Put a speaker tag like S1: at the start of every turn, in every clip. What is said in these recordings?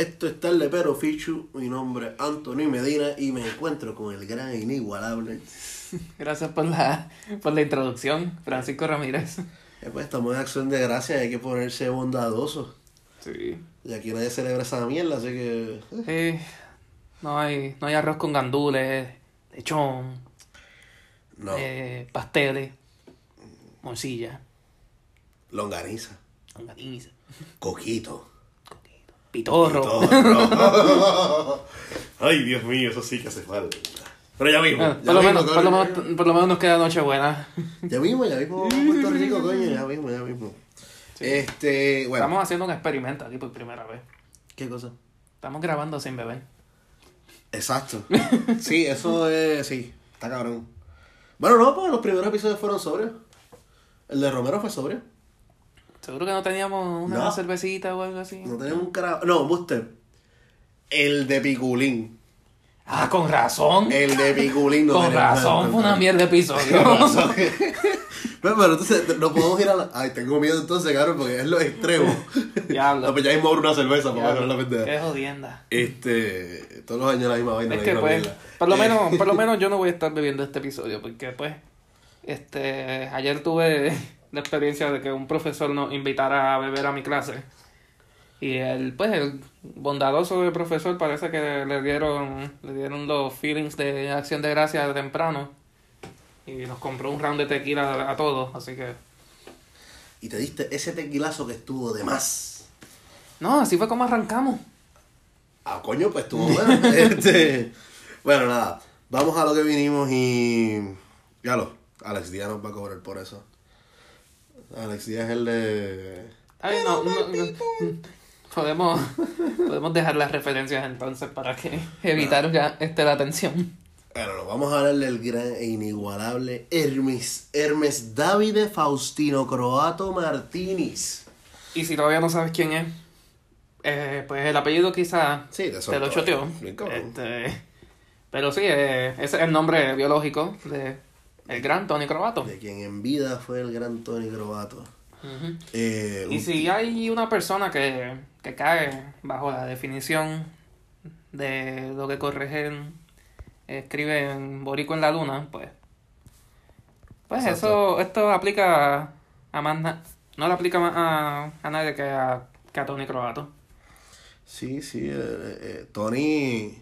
S1: Esto es Tarde Pero Fichu, mi nombre es Anthony Medina y me encuentro con el gran e inigualable.
S2: Gracias por la, por la introducción, Francisco Ramírez.
S1: Eh, pues estamos en acción de gracia y hay que ponerse bondadoso.
S2: Sí.
S1: Y aquí nadie celebra esa mierda, así que... eh,
S2: Sí, no hay, no hay arroz con gandules, lechón,
S1: No,
S2: eh, pasteles, morcilla,
S1: longaniza,
S2: longaniza,
S1: coquito.
S2: Pitorro.
S1: Pitorro. Ay, Dios mío, eso sí que hace falta. Pero ya mismo,
S2: Ah,
S1: ya
S2: por, lo
S1: mismo,
S2: menos, por, lo menos, por lo menos nos queda Nochebuena.
S1: Ya mismo, ya mismo, Puerto Rico, coño, ya mismo, ya mismo. Este, bueno,
S2: Estamos haciendo un experimento aquí por primera vez.
S1: ¿qué cosa?
S2: Estamos grabando sin beber.
S1: Exacto. Sí, eso es, sí, está cabrón. Bueno, no, pues los primeros episodios fueron sobrios. El de Romero fue sobrio.
S2: Seguro que no teníamos una
S1: No.
S2: cervecita o algo así.
S1: No tenemos un carajo. No, usted. El de Piculín.
S2: Ah, con razón.
S1: El de Piculín no
S2: con razón, fue una mierda de episodio.
S1: Con razón. Pero, pero entonces no podemos ir a la. Ay, tengo miedo entonces, cabrón, porque es lo extremo.
S2: Diablo.
S1: No, pues ya mismo una cerveza para ver la pendeja.
S2: Qué jodienda.
S1: Este. Todos los años la misma vaina.
S2: Es que pues,
S1: mierda.
S2: por lo
S1: Eh,
S2: menos, por lo menos yo no voy a estar bebiendo este episodio, porque pues, este, ayer tuve la experiencia de que un profesor nos invitara a beber a mi clase. Y el, pues, el bondadoso del profesor parece que le dieron, le dieron los feelings de acción de gracia de temprano. Y nos compró un round de tequila a, a todos, así que.
S1: Y te diste ese tequilazo que estuvo de más.
S2: No, así fue como arrancamos.
S1: Ah, coño, pues estuvo bueno. este, bueno, nada. Vamos a lo que vinimos y. Ya lo. Alex Díaz nos va a cobrar por eso. Alex Díaz es el de.
S2: Ay, no, no, no. podemos, podemos dejar las referencias entonces para que evitar ya este, la atención.
S1: Bueno, nos vamos a hablar del gran e inigualable Hermes, Hermes Davide Faustino Croato Martínez.
S2: Y si todavía no sabes quién es, eh, pues el apellido quizá
S1: Sí, te
S2: lo choteó. Este, pero sí, eh, ese es el nombre biológico de el gran Tony Croato.
S1: De quien en vida fue el gran Tony Croato.
S2: Ujú.
S1: Eh,
S2: Y si hay una persona que, que cae bajo la definición de lo que Corregen escribe en Borico en la Luna, pues. Pues
S1: Exacto.
S2: eso, esto aplica a más na- no le aplica más a, a nadie que a, que a Tony Croato.
S1: Sí, sí, eh, eh, Tony.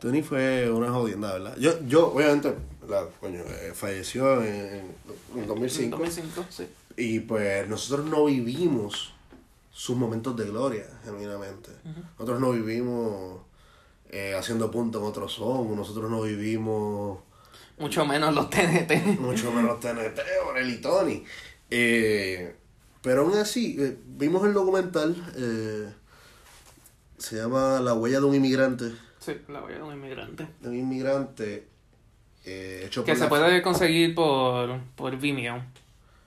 S1: Tony fue una jodienda, ¿verdad? Yo, yo obviamente, Coño, eh, falleció en, en 2005.
S2: En 2005, sí.
S1: Y pues nosotros no vivimos sus momentos de gloria, genuinamente. Nosotros no vivimos eh, haciendo punto en otro son, nosotros no vivimos
S2: Mucho menos los TNT.
S1: mucho menos TNT, Orel y Tony. Eh, pero aún así, eh, vimos el documental, se llama La huella de un inmigrante.
S2: Sí, la voy de un inmigrante.
S1: De un inmigrante eh, hecho
S2: Que
S1: por
S2: se
S1: la-
S2: puede conseguir por, por Vimeo.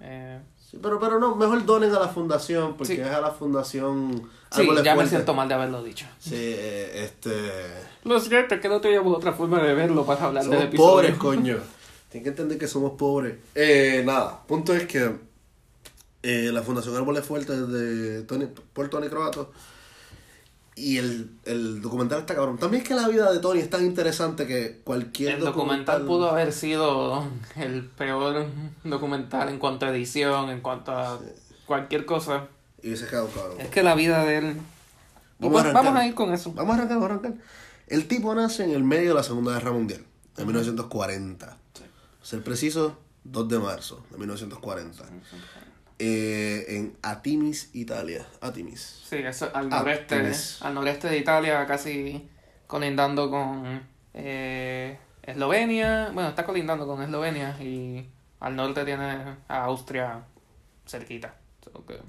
S2: Eh,
S1: Sí, pero, pero no, mejor donen a la fundación, porque
S2: Sí.
S1: es a la fundación...
S2: sí, ya me siento mal de haberlo dicho.
S1: Sí, eh, este...
S2: Lo siento, es que no teníamos otra forma de verlo para hablar del
S1: Somos
S2: episodio.
S1: pobres, coño. Tienen que entender que somos pobres. Eh, nada, punto es que eh, la Fundación Árboles Fuertes de Tony, por Tony Croato y el, el documental está cabrón. También es que la vida de Tony es tan interesante que cualquier
S2: El documental pudo haber sido el peor documental en cuanto a edición, en cuanto a cualquier cosa.
S1: Y hubiese quedado cabrón.
S2: Es que la vida de él...
S1: Vamos a
S2: pues, vamos a ir con eso.
S1: Vamos a arrancar, vamos a arrancar. El tipo nace en el medio de la Segunda Guerra Mundial, de 1940. Ser preciso, 2 de marzo de 1940. Eh, en Atimis, Italia. Atimis.
S2: Sí, eso al noreste, al noreste de Italia, casi colindando con eh, Eslovenia. Bueno, está colindando con Eslovenia y al norte tiene a Austria cerquita. So que-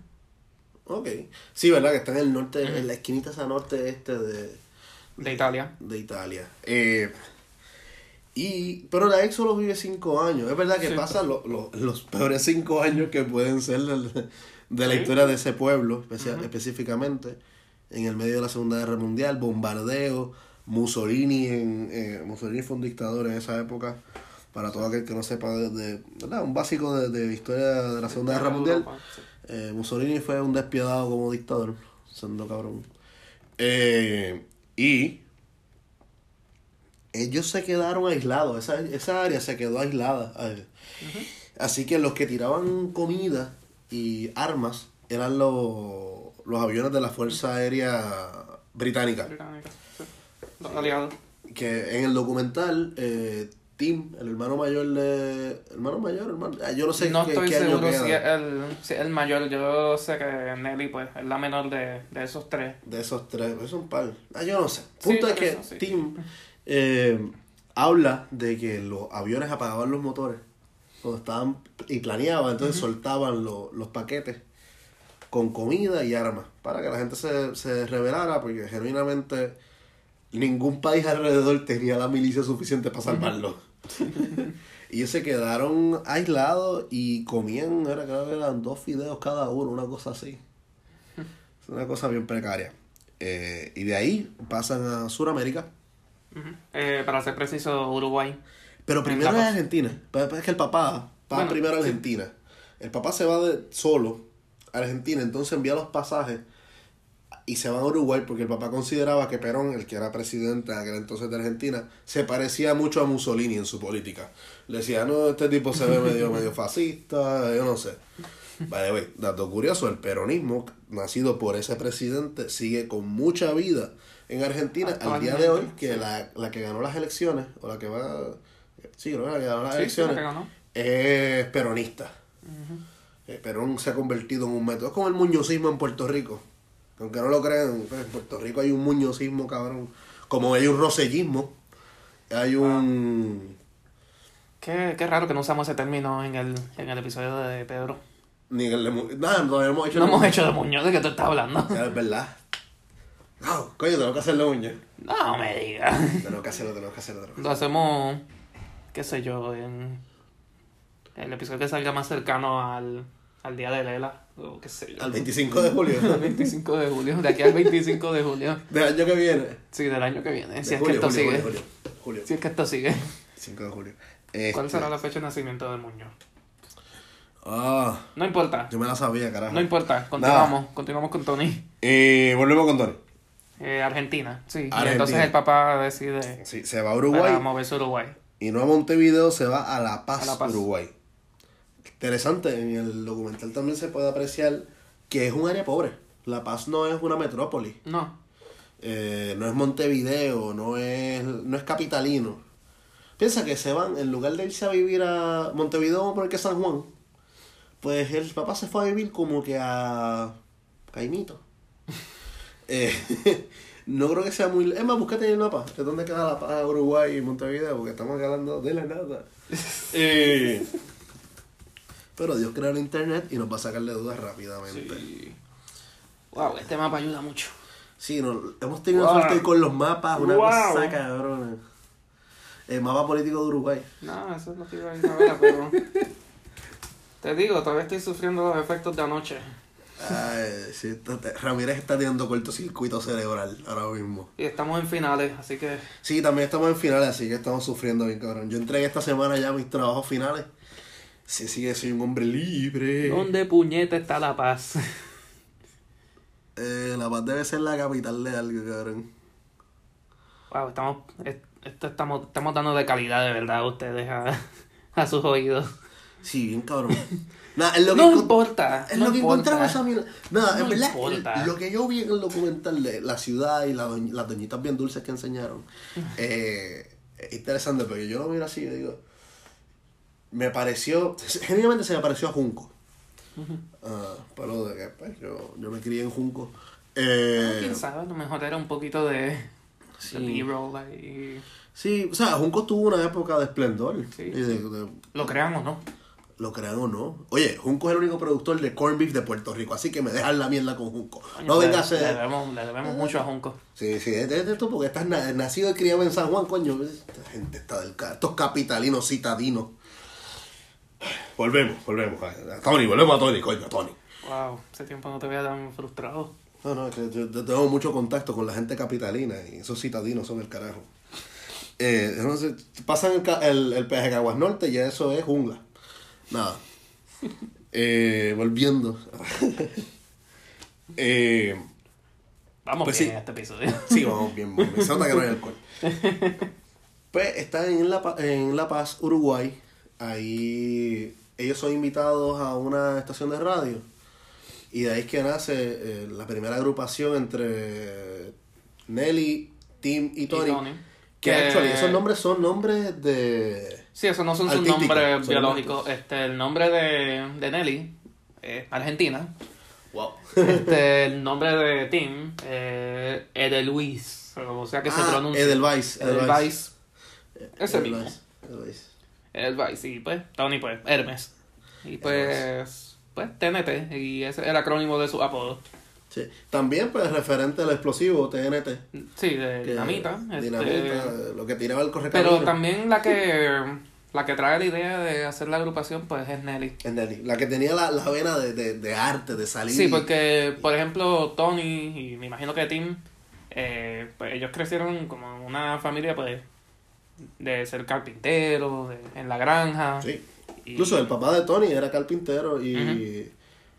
S1: Ok. Sí, ¿verdad? Que está en el norte, en la esquinita esa norte este de,
S2: de Italia.
S1: de Italia. Eh, y, pero la ex solo vive cinco años. Es verdad que
S2: Sí.
S1: pasan lo- lo- los peores cinco años que pueden ser de, la
S2: Sí.
S1: historia de ese pueblo, especia- específicamente. En el medio de la Segunda Guerra Mundial, bombardeo, Mussolini, en, eh, Mussolini fue un dictador en esa época. Para todo aquel que no sepa de, de- ¿verdad? un básico de, de historia de la Segunda Guerra Mundial. Eh, Mussolini fue un despiadado como dictador, siendo cabrón. Eh, y ellos se quedaron aislados, esa, esa área se quedó aislada. eh. Así que los que tiraban comida y armas eran los, los aviones de la Fuerza Aérea Británica.
S2: Británica, sí. Los aliados.
S1: Que en el documental, eh, Tim, el hermano mayor de... Hermano mayor, hermano... ah, Yo no sé
S2: no
S1: qué,
S2: estoy
S1: qué año
S2: seguro si
S1: queda
S2: es el, si es el mayor. Yo sé que Nelly pues, es la menor de, de esos tres.
S1: de esos tres. Es un par. Ah, yo no sé.
S2: Sí,
S1: Punto es
S2: por
S1: que
S2: eso, sí.
S1: Tim eh, habla de que los aviones apagaban los motores cuando estaban y planeaban, entonces soltaban lo- los paquetes con comida y armas para que la gente se, se rebelara porque genuinamente ningún país alrededor tenía la milicia suficiente para salvarlo. y ellos se quedaron aislados y comían, era, creo que eran dos fideos cada uno, una cosa así. Es una cosa bien precaria. Eh, y de ahí pasan a Sudamérica.
S2: Ujú. Eh, para ser preciso, Uruguay.
S1: Pero primero es. Argentina. Es que el papá va
S2: Bueno,
S1: primero a
S2: sí.
S1: Argentina. El papá se va de solo a Argentina, entonces envía los pasajes y se va a Uruguay porque el papá consideraba que Perón, el que era presidente en aquel entonces de Argentina, se parecía mucho a Mussolini en su política. Le decía, no, este tipo se ve medio, medio fascista, yo no sé. Vale, güey, dato curioso, el peronismo, nacido por ese presidente, sigue con mucha vida en Argentina al día de hoy, que
S2: sí.
S1: la, la que ganó las elecciones, o la que va... Sí, creo que la que ganó las
S2: Sí,
S1: elecciones
S2: que
S1: es peronista. Eh, Perón se ha convertido en un método. Es como el muñozismo en Puerto Rico. Aunque no lo crean, pues, en Puerto Rico hay un muñozismo, cabrón. Como hay un rosellismo, hay un...
S2: Qué, qué raro que no usamos ese término en el, en el episodio de Pedro.
S1: Ni el de Nada, no hemos hecho...
S2: No hemos hecho de Muñoz, ¿de qué tú estás hablando?
S1: Ya, es verdad. No, coño, tengo que hacerlo, uña.
S2: No me digas.
S1: Tengo que hacerlo, tengo que hacerlo. tengo que
S2: Lo hacemos, qué sé yo, en el episodio que salga más cercano al, al día de Lela, o qué sé yo.
S1: Al 25 de julio.
S2: Al 25 de julio, de aquí al 25 de julio.
S1: Del año que viene.
S2: Sí, del año que viene, si
S1: De
S2: es
S1: julio,
S2: que esto
S1: julio,
S2: sigue.
S1: Julio, julio, julio.
S2: Si es que esto sigue.
S1: 5 de julio.
S2: ¿Cuál
S1: Este,
S2: será la fecha de nacimiento de Muñoz?
S1: Ah,
S2: No importa,
S1: yo me la sabía, carajo.
S2: no importa, continuamos, continuamos con Tony.
S1: Y volvemos con Tony.
S2: Eh, Argentina, sí. Y entonces el papá decide
S1: Sí, se va a Uruguay.
S2: para moverse a Uruguay.
S1: Y no a Montevideo, se va a La Paz,
S2: A La Paz.
S1: Uruguay. Interesante, en el documental también se puede apreciar que es un área pobre. La Paz no es una metrópoli.
S2: No,
S1: Eh, no es Montevideo, no es, no es capitalino. Piensa que se van, en lugar de irse a vivir a Montevideo, vamos a poner que San Juan, pues el papá se fue a vivir como que a Caimito. Eh, no creo que sea muy... Es más, búscate el mapa, de dónde queda La Paz, Uruguay y Montevideo, porque estamos hablando de la nada. Eh, pero Dios creó el internet y nos va a sacar de dudas rápidamente.
S2: sí. Wow, este mapa ayuda mucho.
S1: Sí, no, hemos tenido
S2: Wow.
S1: suerte con los mapas, una
S2: Wow.
S1: cosa cabrona. El mapa político de Uruguay.
S2: No, eso es lo que iba a ir a ver, pero... Te digo, todavía estoy sufriendo los efectos de anoche.
S1: Ay, sí, Ramírez está teniendo cortocircuito cerebral ahora mismo.
S2: Y estamos en finales, así que...
S1: Sí, también estamos en finales, así que estamos sufriendo bien, cabrón. Yo entregué esta semana ya mis trabajos finales. Sí, sí, que soy un hombre libre.
S2: ¿Dónde puñeta está la paz?
S1: Eh, la Paz debe ser la capital de algo, cabrón.
S2: Wow, estamos... es- Esto estamos, estamos dando de calidad de verdad a ustedes, a, a sus oídos.
S1: Sí, bien cabrón. Nada, es lo que
S2: No importa,
S1: Es
S2: no
S1: lo que
S2: importa.
S1: encontramos esa mierda. Nada,
S2: No
S1: en verdad,
S2: importa.
S1: lo que yo vi en el documental de la ciudad y la doñ- las doñitas bien dulces que enseñaron, eh, es interesante, porque yo lo miro así y digo, me pareció, genuinamente se me pareció a Junco. Ah, pero de que pues, yo, yo me crié en Junco. Eh,
S2: ¿Quién sabe? A lo mejor era un poquito de...
S1: Sí.
S2: De B-roll ahí.
S1: sí, o sea, Junco tuvo una época de esplendor.
S2: Sí,
S1: de- de-
S2: Lo creamos, ¿no?
S1: Lo crean o no. Oye, Junco es el único productor de corn beef de Puerto Rico, así que me dejan la mierda con Junco. No vengas a
S2: Le debemos, le debemos mucho a Junco.
S1: Sí, sí, es de, esto porque estás na- nacido y criado en San Juan, coño. Esta gente está del. Estos capitalinos citadinos. Volvemos, volvemos. A Tony, volvemos a Tony, coño, a Tony.
S2: Wow, hace tiempo no te veía tan frustrado.
S1: No, no, que yo, yo tengo mucho contacto con la gente capitalina y esos citadinos son el carajo. Eh, entonces, pasan el, el, el peaje Caguas Norte y ya eso es jungla. Nada. Eh, volviendo. Eh,
S2: Vamos
S1: Pues
S2: bien
S1: sí.
S2: en este episodio.
S1: Sí, vamos bien, bien. Se nota que no hay alcohol. Pues están en La, en La Paz, Uruguay. Ahí ellos son invitados a una estación de radio. Y de ahí es que nace eh, la primera agrupación entre Nelly, Tim y Tony.
S2: Tony.
S1: Que,
S2: Que-
S1: actually, esos nombres son nombres de...
S2: Sí, esos no son sus nombres biológicos. Este, el nombre de, de Nelly, eh, Argentina.
S1: Wow.
S2: Este, el nombre de Tim, eh, Edelweiss. O sea que se
S1: Ah,
S2: pronuncia.
S1: Edelweiss, Edelweiss.
S2: Edelweiss. Ese
S1: Edelweiss,
S2: mismo.
S1: Edelweiss.
S2: Edelweiss, y pues, Tony, pues, Hermes. Y pues, pues, TNT. Y ese es el acrónimo de su apodo.
S1: Sí. También, pues, referente al explosivo, TNT.
S2: Sí, de
S1: que-
S2: dinamita. este,
S1: Dinamita, lo que tiraba el correcamino.
S2: pero también la que, la que trae la idea de hacer la agrupación, pues, es Nelly.
S1: Es Nelly, la que tenía la, la vena de, de, de arte, de salir.
S2: Sí, porque, por ejemplo, Tony y me imagino que Tim, eh, pues ellos crecieron como una familia, pues, de ser carpinteros, de- en la granja.
S1: Sí.
S2: Y-
S1: Incluso el papá de Tony era carpintero y.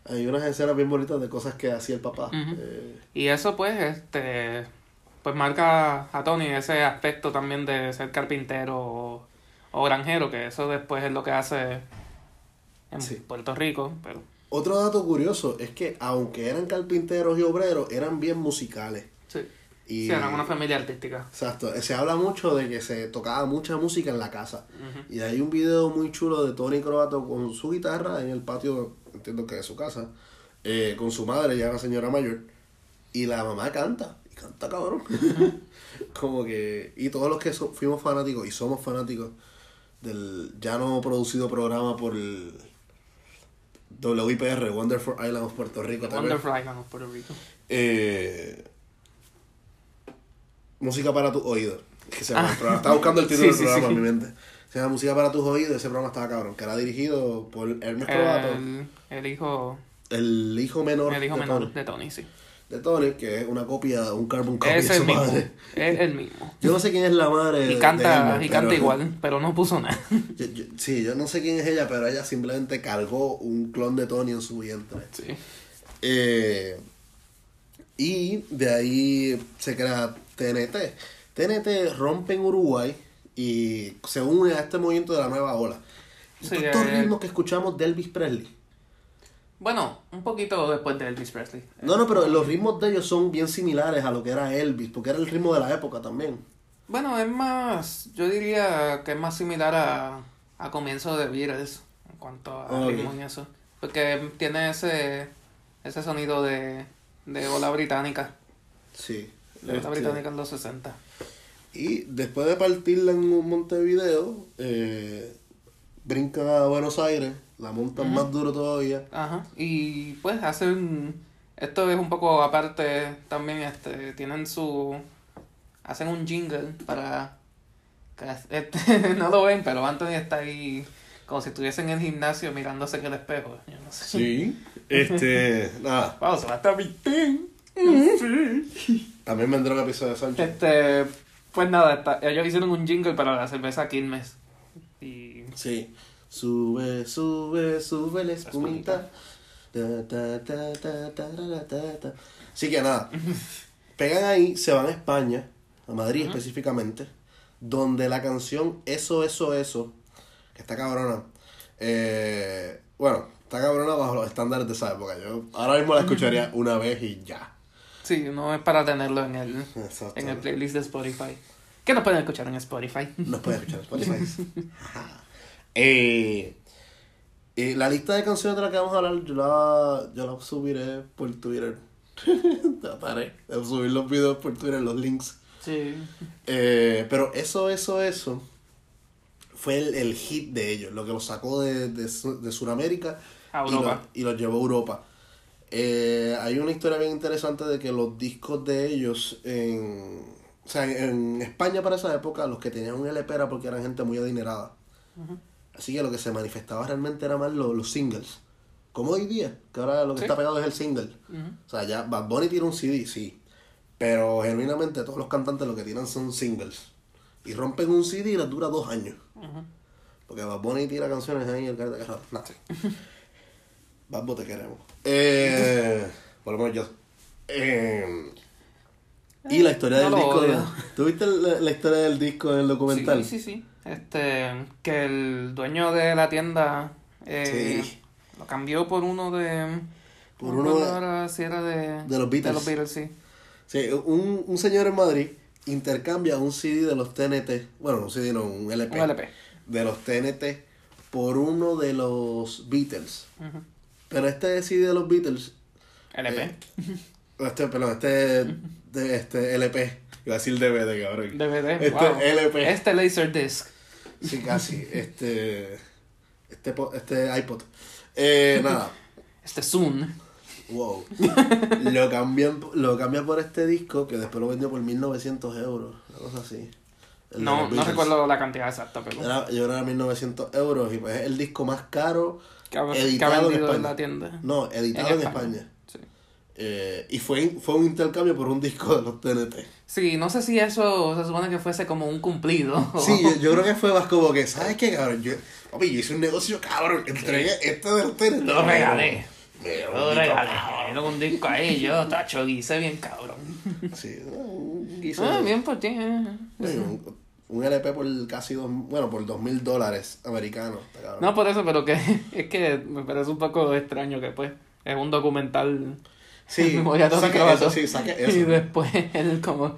S1: hay unas escenas bien bonitas de cosas que hacía el papá.
S2: Ujú.
S1: Eh,
S2: Y eso, pues, este, pues marca a Tony ese aspecto también de ser carpintero o, o granjero, que eso después es lo que hace en
S1: Sí.
S2: Puerto Rico, pero
S1: Otro dato curioso es que aunque eran carpinteros y obreros, eran bien musicales.
S2: sí,
S1: Y,
S2: sí, eran una familia artística.
S1: Exacto, se habla mucho de que se tocaba mucha música en la casa.
S2: Ujú.
S1: Y hay un video muy chulo de Tony Croato con su guitarra en el patio, entiendo que de su casa, eh, con su madre, ya una señora mayor, y la mamá canta, y canta cabrón. Como que, y todos los que so- fuimos fanáticos y somos fanáticos del ya no producido programa por el WIPR, Wonderful Island of Puerto Rico.
S2: Wonderful Island of Puerto Rico.
S1: Eh, música para tus oídos. Que se llama
S2: Ah.
S1: Estaba buscando el título
S2: Sí,
S1: del
S2: sí,
S1: programa
S2: sí.
S1: en mi mente. Se llama Música para tus oídos. Ese programa estaba cabrón. Que era dirigido por Hermes Croato,
S2: El, el hijo,
S1: el hijo menor,
S2: el hijo
S1: de,
S2: menor
S1: Tony,
S2: de Tony, sí.
S1: de Tony, que es una copia, un carbon copy
S2: Es
S1: de
S2: el
S1: su
S2: mismo.
S1: madre.
S2: Es el mismo.
S1: Yo no sé quién es la madre.
S2: Y
S1: de
S2: canta,
S1: Hermes,
S2: y canta
S1: pero-
S2: igual, pero no puso nada.
S1: Yo- yo- sí, yo no sé quién es ella, pero ella simplemente cargó un clon de Tony en su vientre.
S2: Sí.
S1: Eh, y de ahí se crea TNT. TNT rompe en Uruguay y se une a este movimiento de la nueva ola.
S2: Sí,
S1: estos
S2: eh,
S1: ritmos que escuchamos de Elvis Presley.
S2: Bueno, un poquito después de Elvis Presley.
S1: No, no, pero los ritmos de ellos son bien similares a lo que era Elvis, porque era el ritmo de la época también.
S2: Bueno, es más, yo diría que es más similar a, a comienzo de Beatles en cuanto a
S1: Ah, ok.
S2: ritmo y eso. Porque tiene ese, ese sonido de, de ola británica.
S1: Sí.
S2: De ola
S1: Este,
S2: británica en los 60.
S1: Y después de partirla en Montevideo, eh, brincan a Buenos Aires, la montan más duro todavía.
S2: Ajá. Y pues hacen. Esto es un poco aparte también. este Tienen su. Hacen un jingle para. este, no lo ven, pero Anthony está ahí como si estuviese en el gimnasio mirándose en el espejo. Yo no sé.
S1: Sí. Este, nada.
S2: Vamos, se va a estar bien.
S1: También vendrá un episodio de Sánchez.
S2: Este. Pues nada, está- ellos hicieron un jingle para la cerveza Quilmes. Y.
S1: Sí. Sube, sube, sube la espumita. Ta, ta, ta, ta, ta, ra, ta, ta. Así que nada. Pegan ahí, se van a España, a Madrid específicamente, donde la canción Eso, Eso, Eso, que está cabrona. eh, bueno, está cabrona bajo los estándares de esa época. Yo ahora mismo la escucharía una vez y ya.
S2: Sí, no es para tenerlo en el,
S1: Exacto.
S2: en el playlist de Spotify. Que nos pueden escuchar en Spotify.
S1: Nos puede escuchar en Spotify. Ajá. eh, eh, la lista de canciones de la que vamos a hablar, yo la, yo la subiré por Twitter. Trataré de subir los videos por Twitter, los links.
S2: Sí.
S1: Eh, pero eso, eso, eso fue el, el hit de ellos, lo que los sacó de, de, de Sudamérica
S2: A
S1: y
S2: Europa.
S1: lo- y los llevó a Europa. Eh, hay una historia bien interesante de que los discos de ellos en, o sea, en, España para esa época, los que tenían un LP era porque eran gente muy adinerada. Así que lo que se manifestaba realmente era más los, los singles. Como hoy día, que ahora lo que
S2: Sí.
S1: está pegado es el single. O sea, ya Bad Bunny tira un CD, sí. Pero genuinamente todos los cantantes lo que tiran son singles. Y rompen un CD y les dura dos años. Porque Bad Bunny tira canciones ahí el cara de. Nada. Bunny te queremos. Eh, por lo menos yo. Eh, Y la historia
S2: no
S1: del disco. ¿Tuviste la, la historia del disco en el documental?
S2: Sí, sí, sí. Este, que el dueño de la tienda eh,
S1: Sí.
S2: lo cambió por uno de...
S1: Por
S2: no
S1: uno de-
S2: ahora si era de...
S1: de los Beatles.
S2: De los Beatles, sí.
S1: Sí, un, un señor en Madrid intercambia un CD de los TNT, bueno, un CD no, un LP,
S2: Un LP.
S1: de los TNT por uno de los Beatles.
S2: Ujú.
S1: Pero este CD de los Beatles,
S2: LP.
S1: Eh, este, perdón, este, de, este LP, iba a decir DVD, cabrón.
S2: DVD.
S1: Este
S2: wow.
S1: LP.
S2: Este Laserdisc.
S1: Sí, casi, este, este, este iPod. Eh, nada,
S2: Este Zoom.
S1: wow. Lo cambian, lo cambian por este disco que después lo vendió por 1900 euros, una cosa así. El
S2: No, no recuerdo la cantidad exacta, pero...
S1: Era, yo era 1900 euros y pues es el disco más caro
S2: que ha, que ha
S1: editado en
S2: en
S1: España.
S2: la tienda.
S1: No, editado en España.
S2: Sí.
S1: Eh, y fue, fue un intercambio por un disco de los TNT.
S2: Sí, no sé si eso se supone que fuese como un cumplido.
S1: Sí, yo, yo creo que fue más como que, ¿sabes qué, cabrón? Yo, papi, yo hice un negocio, cabrón. Entregué este de los TNT.
S2: Lo regalé.
S1: Me
S2: Lo regalé. Era un disco ahí, yo, tacho, guisé bien cabrón.
S1: Sí, guiso
S2: Ah, bien por ti. eh.
S1: Sí, un, un LP por casi dos, bueno, por dos mil dólares americanos.
S2: No por eso, pero que es que me parece un poco extraño que pues es un documental
S1: Sí,
S2: Memoria Tony
S1: saque
S2: Croato.
S1: eso, sí, saque
S2: Y después él como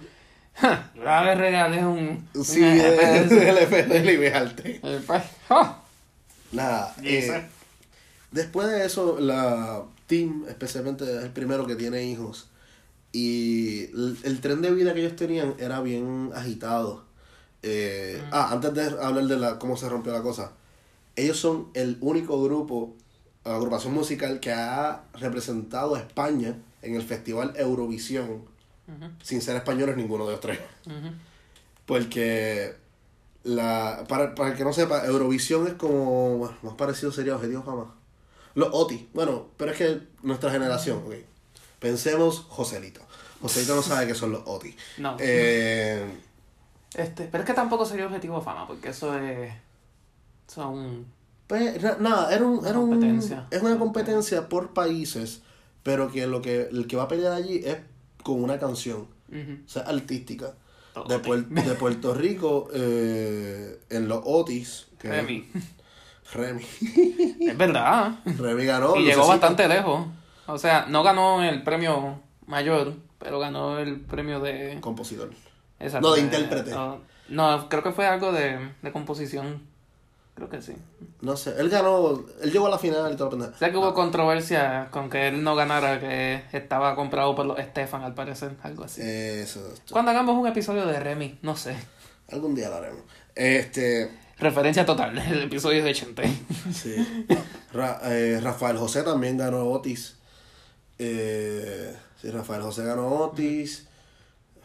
S2: "Ja, la vez regalé un, un
S1: Sí,
S2: LP de
S1: de,
S2: ese".
S1: de LP de Liberarte. Nada, eh, después de eso, la Tim, especialmente, es el primero que tiene hijos. Y el, el tren de vida que ellos tenían era bien agitado. Eh, Ah, antes de hablar de la, cómo se rompió la cosa. Ellos son el único grupo, agrupación musical que ha representado a España en el Festival Eurovisión. Sin ser españoles ninguno de los tres. Porque la para, para el que no sepa, Eurovisión es como bueno, más parecido sería Objetivo Fama. Los OTI, bueno, pero es que nuestra generación, ok. Pensemos Joselito. Joselito no sabe qué son los OTI.
S2: No.
S1: Eh,
S2: Este, pero es que tampoco sería objetivo fama, porque eso es. Son.
S1: pues na- nada, era un, era un
S2: Competencia.
S1: es una competencia por países, pero que lo que el que va a pelear allí es con una canción, o sea, artística. De. Puer- de Puerto Rico, eh, en los OTIs, que
S2: Remy.
S1: Remy.
S2: Es verdad.
S1: Remy ganó.
S2: y llegó bastante lejos. O sea, no ganó el premio mayor, pero ganó el premio de.
S1: Compositor.
S2: Exacto,
S1: No, de intérprete.
S2: No, no, creo que fue algo de, de composición. Creo que sí.
S1: No sé, él ganó, él llegó a la final y todo.
S2: Sé que hubo controversia con que él no ganara, que estaba comprado por los Estefan, al parecer, algo así.
S1: Eso,
S2: Cuando hagamos un episodio de Remy, no sé.
S1: algún día lo haremos. Este,
S2: Referencia total, el episodio de Chente.
S1: sí. Ra- eh, Rafael José también ganó Otis. Eh, sí, Rafael José ganó Otis.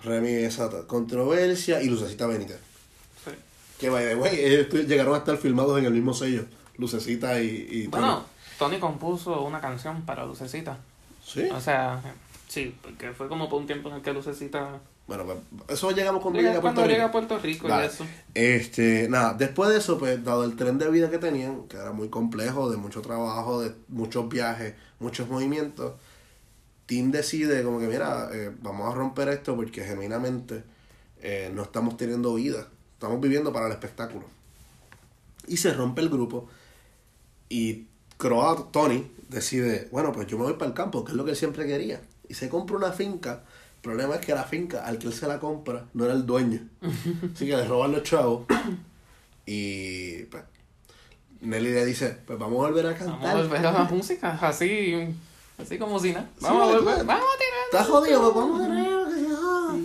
S1: Remy, esa controversia. Y Lucecita Benítez.
S2: Sí.
S1: Que, by the way, ellos tu- llegaron a estar filmados en el mismo sello. Lucecita y. y
S2: Bueno, Tony compuso una canción para Lucecita.
S1: Sí.
S2: O sea, sí, porque fue como por un tiempo en el que Lucecita...
S1: Bueno, pues, eso llegamos cuando
S2: Llega-
S1: a Puerto
S2: cuando
S1: Rico.
S2: llega a Puerto Rico y eso.
S1: Este, nada, después de eso, pues, dado el tren de vida que tenían, que era muy complejo, de mucho trabajo, de muchos viajes, muchos movimientos, Tim decide como que, mira, eh, vamos a romper esto porque genuinamente eh, no estamos teniendo vida, estamos viviendo para el espectáculo. Y se rompe el grupo y Croat, Tony, decide, bueno, pues yo me voy para el campo, que es lo que él siempre quería. Y se compra una finca. El problema es que la finca, al que él se la compra, no era el dueño. Así que le roban los chavos. Y pues, Nelly le dice, pues vamos a volver a cantar.
S2: Vamos a volver a la música, así, así como si nada.
S1: Sí,
S2: Vamos a volver, vamos a tirar.
S1: Estás jodido, pues vamos se joda.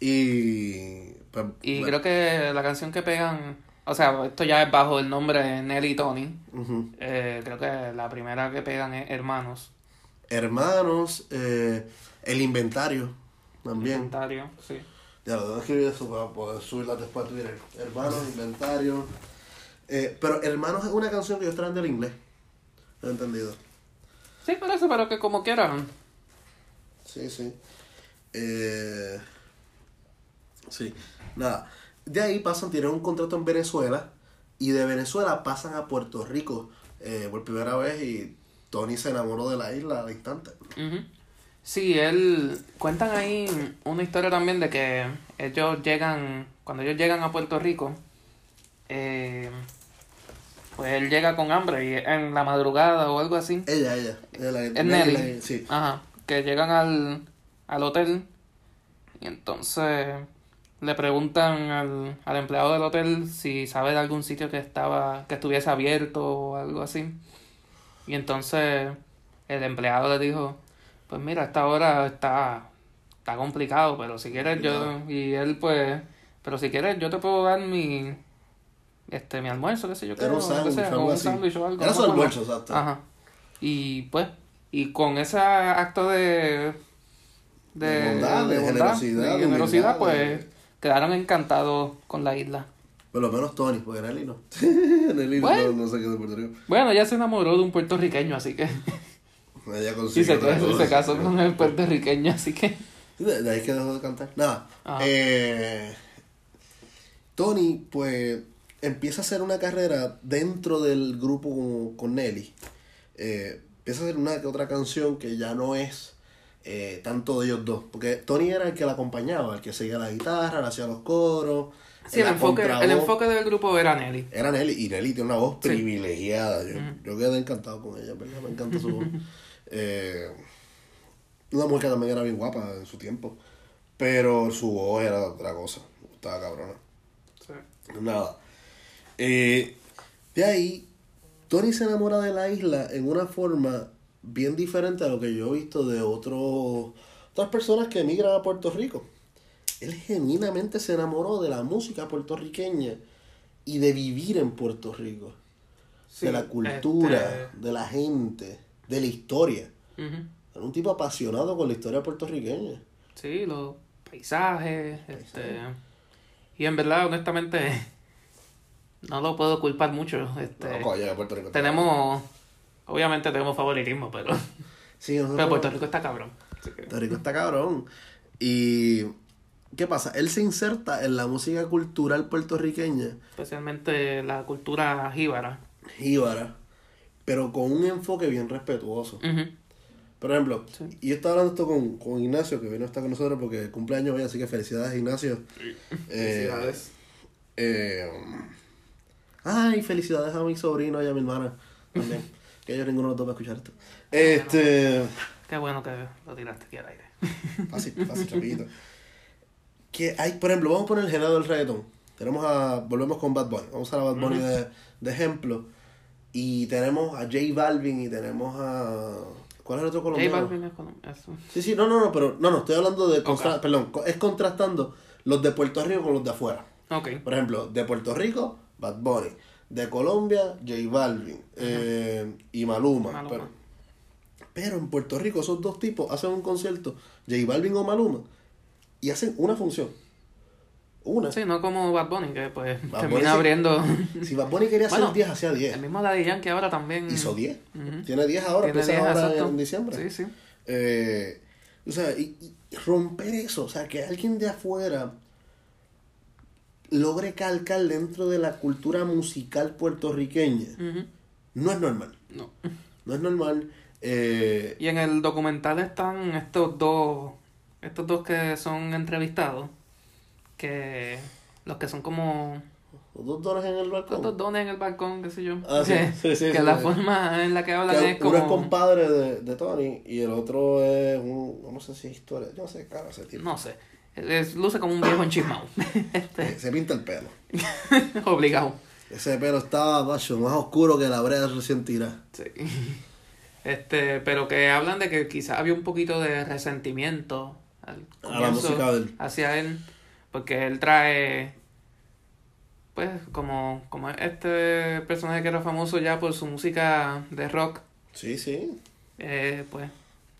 S1: Y pues,
S2: Y
S1: bueno,
S2: creo que la canción que pegan, o sea, esto ya es bajo el nombre de Nelly y Tony. Eh, creo que la primera que pegan es Hermanos.
S1: Hermanos, eh, el inventario también.
S2: Inventario, sí.
S1: Ya lo tengo que escribir eso para poder subirla después a Twitter. Hermanos, inventario. Eh, pero Hermanos es una canción que yo estoy del inglés. No he entendido.
S2: Sí, por eso, pero que como quieran.
S1: Sí, sí. Eh, sí. Nada. De ahí pasan, tienen un contrato en Venezuela. Y de Venezuela pasan a Puerto Rico eh, por primera vez. Y Tony se enamoró de la isla al instante.
S2: Ujú. Sí, él cuentan ahí una historia también de que ellos llegan, cuando ellos llegan a Puerto Rico, eh, pues él llega con hambre y en la madrugada o algo así.
S1: Ella, ella. ella la-
S2: Es
S1: Nelly, sí.
S2: Ajá, que llegan al, al hotel y entonces le preguntan al, al empleado del hotel si sabe de algún sitio que estaba que estuviese abierto o algo así. Y entonces el empleado le dijo, pues mira, esta hora está está complicado, pero si quieres yo y él pues, pero si quieres yo te puedo dar mi este mi almuerzo, qué sé yo, qué,
S1: Era un sándwich o algo
S2: un
S1: así.
S2: o algo.
S1: Era
S2: no
S1: su almuerzo, exacto.
S2: Ajá. Y pues, y con ese acto de, de,
S1: De bondad, de generosidad,
S2: de pues quedaron encantados con la isla.
S1: Por lo menos Tony, porque Nelly no. Nelly no,
S2: Bueno.
S1: no sé qué de Puerto Rico.
S2: Bueno, ella se enamoró de un puertorriqueño, así que.
S1: Ella
S2: Y
S1: consigue
S2: se,
S1: otra
S2: y
S1: cosa.
S2: se casó con el puertorriqueño, así que.
S1: De, ahí que dejó de cantar. Nada. Eh, Tony, pues, empieza a hacer una carrera dentro del grupo con, con Nelly. Eh, empieza a hacer una que otra canción que ya no es eh, tanto de ellos dos. Porque Tony era el que la acompañaba, el que seguía la guitarra, le hacía los coros.
S2: Sí, el enfoque, el
S1: contravoz.
S2: enfoque del grupo era Nelly.
S1: Era Nelly, y Nelly tiene una voz
S2: Sí.
S1: privilegiada. Yo, yo quedé encantado con ella, ¿verdad? Me encanta su voz. Eh, una mujer que también era bien guapa en su tiempo. Pero su voz era otra cosa. Estaba cabrona. Nada. Eh, de ahí, Tony se enamora de la isla en una forma bien diferente a lo que yo he visto de otros otras personas que emigran a Puerto Rico. Él genuinamente se enamoró de la música puertorriqueña y de vivir en Puerto Rico.
S2: Sí,
S1: de la cultura,
S2: este-
S1: de la gente, de la historia. Era un tipo apasionado con la historia puertorriqueña.
S2: Sí, los paisajes, este y en verdad, honestamente, no lo puedo culpar mucho. Este,
S1: No, coño, Puerto Rico está-
S2: tenemos, obviamente tenemos favoritismo, pero,
S1: Sí, nosotros-
S2: pero Puerto Rico está cabrón. Que-
S1: Puerto Rico está cabrón. Y. ¿Qué pasa? Él se inserta en la música cultural puertorriqueña,
S2: especialmente la cultura jíbara.
S1: jíbara, pero con un enfoque bien respetuoso.
S2: Ujú.
S1: Por ejemplo,
S2: Sí.
S1: y yo estaba hablando esto con, con Ignacio, que vino a estar con nosotros porque el cumpleaños hoy, así que felicidades, Ignacio. Eh, eh, ay, felicidades a mi sobrino y a mi hermana también. que ellos ninguno de los dos va a escuchar esto. Este.
S2: Qué bueno que lo tiraste aquí al aire.
S1: Fácil, fácil, rapidito. Que hay, por ejemplo, vamos a poner el género del reggaetón. Tenemos a, volvemos con Bad Bunny. Vamos a usar a Bad Bunny de, de ejemplo. Y tenemos a J Balvin y tenemos a... ¿Cuál es el otro
S2: J
S1: colombiano?
S2: Balvin es colom- eso.
S1: Sí, sí, no, no, no, pero no, no, estoy hablando de... contra-
S2: Ok.
S1: Perdón, es contrastando los de Puerto Rico con los de afuera.
S2: Ok.
S1: Por ejemplo, de Puerto Rico, Bad Bunny. De Colombia, J Balvin. eh, y Maluma.
S2: Maluma.
S1: Pero, pero en Puerto Rico esos dos tipos hacen un concierto, J Balvin o Maluma, y hacen una función. Una.
S2: Sí, no como Bad Bunny, que pues
S1: Bad
S2: termina
S1: Bunny
S2: abriendo.
S1: Si Bad Bunny quería hacer
S2: Bueno,
S1: 10, hacía 10.
S2: El mismo Daddy Yankee ahora también.
S1: Hizo 10.
S2: Ujú.
S1: Tiene 10 ahora,
S2: Tiene
S1: empieza
S2: 10,
S1: ahora en diciembre.
S2: Sí, sí.
S1: Eh, o sea, y, y romper eso, o sea, que alguien de afuera logre calcar dentro de la cultura musical puertorriqueña, no es normal.
S2: No.
S1: No es normal. Eh,
S2: Y en el documental están estos dos, estos dos que son entrevistados, que los que son como
S1: los dos dólares en el
S2: los
S1: balcón.
S2: dos dones en el balcón, qué sé yo.
S1: Ah, sí,
S2: que
S1: sí, sí,
S2: que la forma en la que hablan
S1: Que
S2: es
S1: uno es
S2: como...
S1: compadre de, de Tony y el otro es un, no sé si es historia, yo no sé, cara, ese tipo.
S2: No sé. Es, luce como un viejo enchismado. este,
S1: Eh, Se pinta el pelo.
S2: obligado.
S1: Ese pelo estaba macho, más oscuro que la brea recién tirada.
S2: Sí. Este, pero que hablan de que quizás había un poquito de resentimiento al
S1: A la
S2: comienzo
S1: música de él.
S2: hacia él, porque él trae, pues, como, como este personaje que era famoso ya por su música de rock,
S1: Sí, sí.
S2: eh, pues,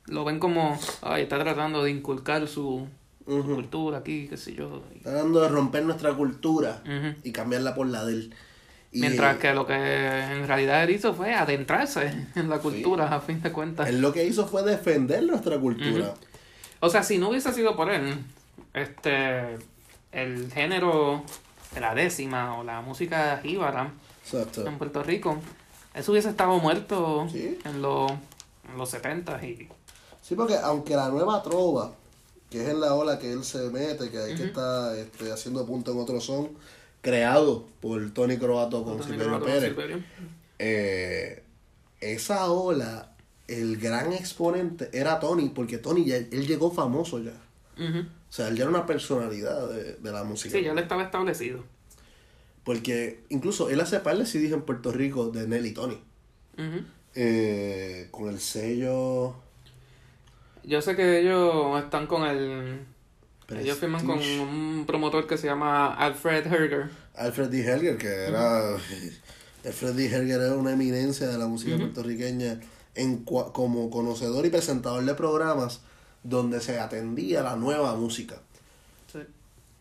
S2: lo ven como, ay, está tratando de inculcar su, su
S1: Ujú.
S2: cultura aquí, qué sé yo. y-
S1: Tratando de romper nuestra cultura y cambiarla por la de él. Y
S2: Mientras que lo que en realidad él hizo fue adentrarse en la cultura, a fin de cuentas.
S1: él lo que hizo fue defender nuestra cultura.
S2: O sea, si no hubiese sido por él, este, el género de la décima o la música jíbara
S1: Exacto.
S2: en Puerto Rico, eso hubiese estado muerto
S1: Sí.
S2: en, los en los 70 y
S1: Sí, porque aunque la nueva trova, que es en la ola que él se mete, que hay que está este, haciendo punto en otro son, creado por Tony Croato con Silverio
S2: con
S1: Pérez. Eh, esa ola, el gran exponente era Tony, porque Tony ya, él llegó famoso ya. O sea, él ya era una personalidad de, de la música.
S2: Sí, ya él estaba establecido.
S1: Porque incluso él hace par de CDs en Puerto Rico de Nelly Tony. Eh, con el sello.
S2: Yo sé que ellos están con el... Ellos firman con un promotor que se llama Alfred Herger.
S1: Alfred D. Helger, que era. Alfred D. Helger era una eminencia de la música puertorriqueña en como conocedor y presentador de programas donde se atendía la nueva música.
S2: Sí.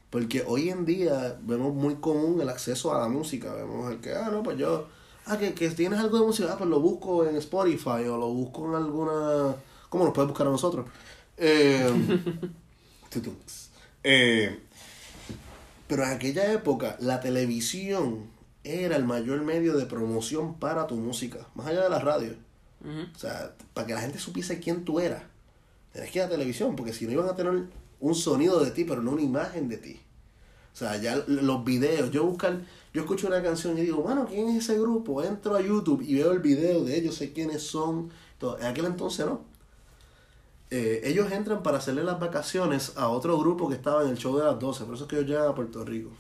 S1: Porque hoy en día vemos muy común el acceso a la música. Vemos el que, ah, no, pues yo, ah, que, que tienes algo de música, ah, pues lo busco en Spotify o lo busco en alguna... ¿Cómo nos puedes buscar a nosotros? Eh. Eh, pero en aquella época la televisión era el mayor medio de promoción para tu música, más allá de la radio. O sea, para que la gente supiese quién tú eras, tenés que ir a la televisión, porque si no iban a tener un sonido de ti, pero no una imagen de ti. O sea, ya los videos, yo buscar, yo escucho una canción y digo, bueno, ¿quién es ese grupo? Entro a YouTube y veo el video de ellos, sé quiénes son. Todo. En aquel entonces no. Eh, ellos entran para hacerle las vacaciones a otro grupo que estaba en el show de las 12, por eso es que ellos llegan a Puerto Rico.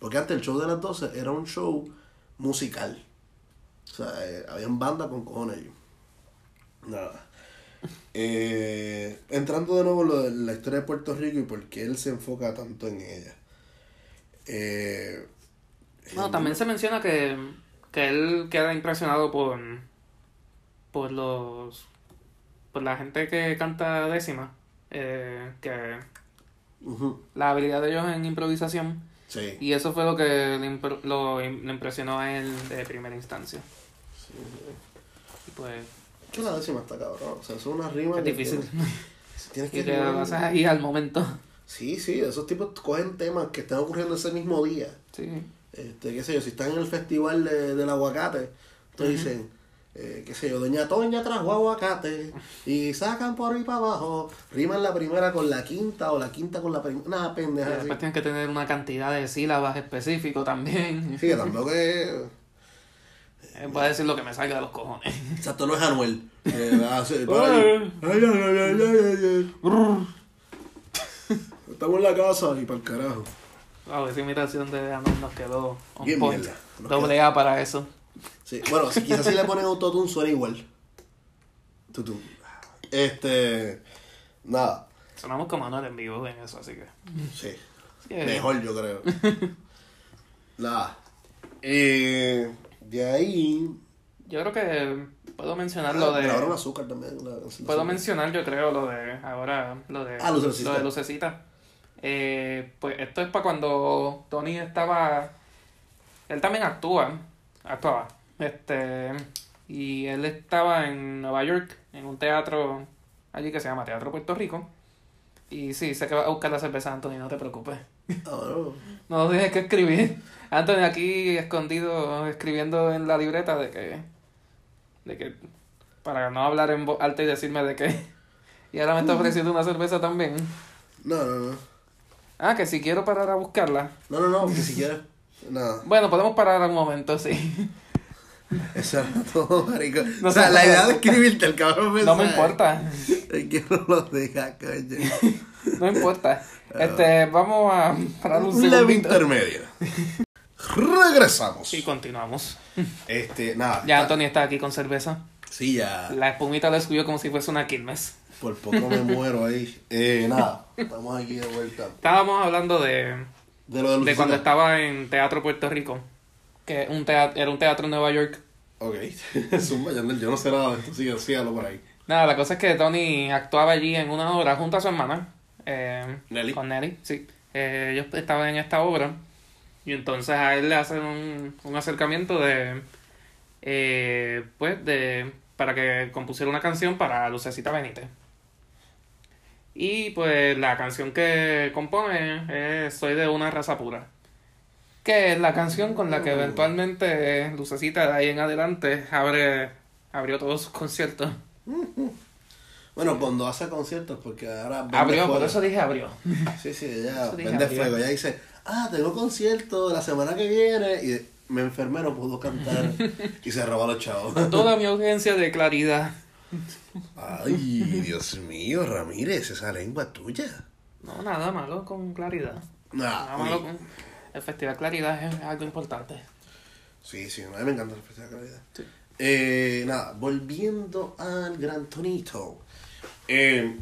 S1: Porque antes el show de las 12 era un show musical. O sea, eh, habían banda con cojones allí. Nada. Eh, entrando de nuevo en lo de la historia de Puerto Rico y por qué él se enfoca tanto en ella. Eh,
S2: Bueno, también se menciona que, que él queda impresionado por, por los por la gente que canta décima, eh, que la habilidad de ellos en improvisación
S1: sí.
S2: y eso fue lo que le, lo, le impresionó a él de primera instancia. Y pues
S1: Que la décima está cabrón. O sea, eso es una rima.
S2: es
S1: que
S2: difícil.
S1: Tienes, tienes que
S2: Y ahí al momento.
S1: Sí, sí, esos tipos cogen temas que están ocurriendo ese mismo día.
S2: Sí.
S1: Este, qué sé yo, si están en el festival de, del aguacate, entonces dicen, eh, qué sé yo, Doña Toña trajo aguacate y sacan por ahí para abajo, riman la primera con la quinta o la quinta con la primera, nada
S2: Y
S1: pendeja así.
S2: después tienes que tener una cantidad de sílabas específico también.
S1: Sí, que tampoco es,
S2: Eh, Voy a decir lo que me salga de los cojones.
S1: exacto, no es Anuel. Estamos en la casa y para el carajo.
S2: Wow, esa imitación de Anuel nos quedó
S1: Bien
S2: point. Doble A para eso.
S1: Sí, bueno, si quizás si le ponen autotune suena igual. Tutum. Este, nada,
S2: Sonamos como Anuel en vivo en eso, así que.
S1: sí.
S2: Eh,
S1: Mejor, yo creo. Nada. Eh, de ahí.
S2: Yo creo que puedo mencionar lo de.
S1: Grabaron azúcar también. la
S2: Puedo mencionar, yo creo, lo de. Ahora, lo de.
S1: Ah, Lucecita.
S2: Lo de Lucecita. Eh, pues esto es para cuando Tony estaba. Él también actúa. Actuaba. Este. Y él estaba en Nueva York, en un teatro allí que se llama Teatro Puerto Rico. Y sí, sé que va a buscar la cerveza, Anthony, no te preocupes.
S1: Ah, bueno.
S2: No tienes que escribir. Anthony aquí escondido escribiendo en la libreta de que. de que. para no hablar en voz alta y decirme de que. Y ahora me está ofreciendo una cerveza también.
S1: No, no, no.
S2: Ah, que si quiero parar a buscarla.
S1: No, no, no, porque si quieres. Nada.
S2: Bueno, podemos parar un momento, sí.
S1: Eso era todo, marico.
S2: No
S1: o sea, la idea de escribirte el cabrón
S2: No me importa.
S1: Es que no lo deja, coño.
S2: No importa. Este, vamos a parar un
S1: Un leve intermedio. Regresamos.
S2: Y continuamos.
S1: Este, nada.
S2: Ya Anthony está aquí con cerveza.
S1: Sí, ya.
S2: La espumita le subió como si fuese una Quilmes.
S1: Por poco me muero ahí. Eh, nada. Estamos aquí de vuelta.
S2: Estábamos hablando de,
S1: De lo de
S2: de cuando estaba en Teatro Puerto Rico. Que un teatro, era un teatro en Nueva York.
S1: Ok. Zumba, no, yo no sé nada de esto. Sigue, sígalo por ahí.
S2: Nada, la cosa es que Tony actuaba allí en una obra junto a su hermana. eh,
S1: Nelly.
S2: Con Nelly, sí. Eh, ellos estaban en esta obra. Y entonces a él le hacen un, un acercamiento de. eh, pues de. para que compusiera una canción para Lucecita Benítez. Y pues la canción que compone es Soy de una raza pura. Que es la canción con la que eventualmente Lucecita de ahí en adelante abre, abrió todos sus conciertos.
S1: Bueno, cuando hace conciertos, porque ahora.
S2: Abrió, por eso dije abrió.
S1: Sí, sí, ella vende
S2: abrió.
S1: fuego. Ella dice, ah, tengo concierto la semana que viene. Y me enfermé, no pudo cantar. y se robó a los chavos.
S2: Toda mi urgencia de claridad.
S1: Ay, Dios mío, Ramírez, esa lengua tuya.
S2: No, nada malo con claridad.
S1: Nah,
S2: Nada malo con... El Festival Claridad es algo importante.
S1: Sí, sí, a mí me encanta la especial calidad.
S2: Sí.
S1: Eh, nada, volviendo al gran Tonito. Eh,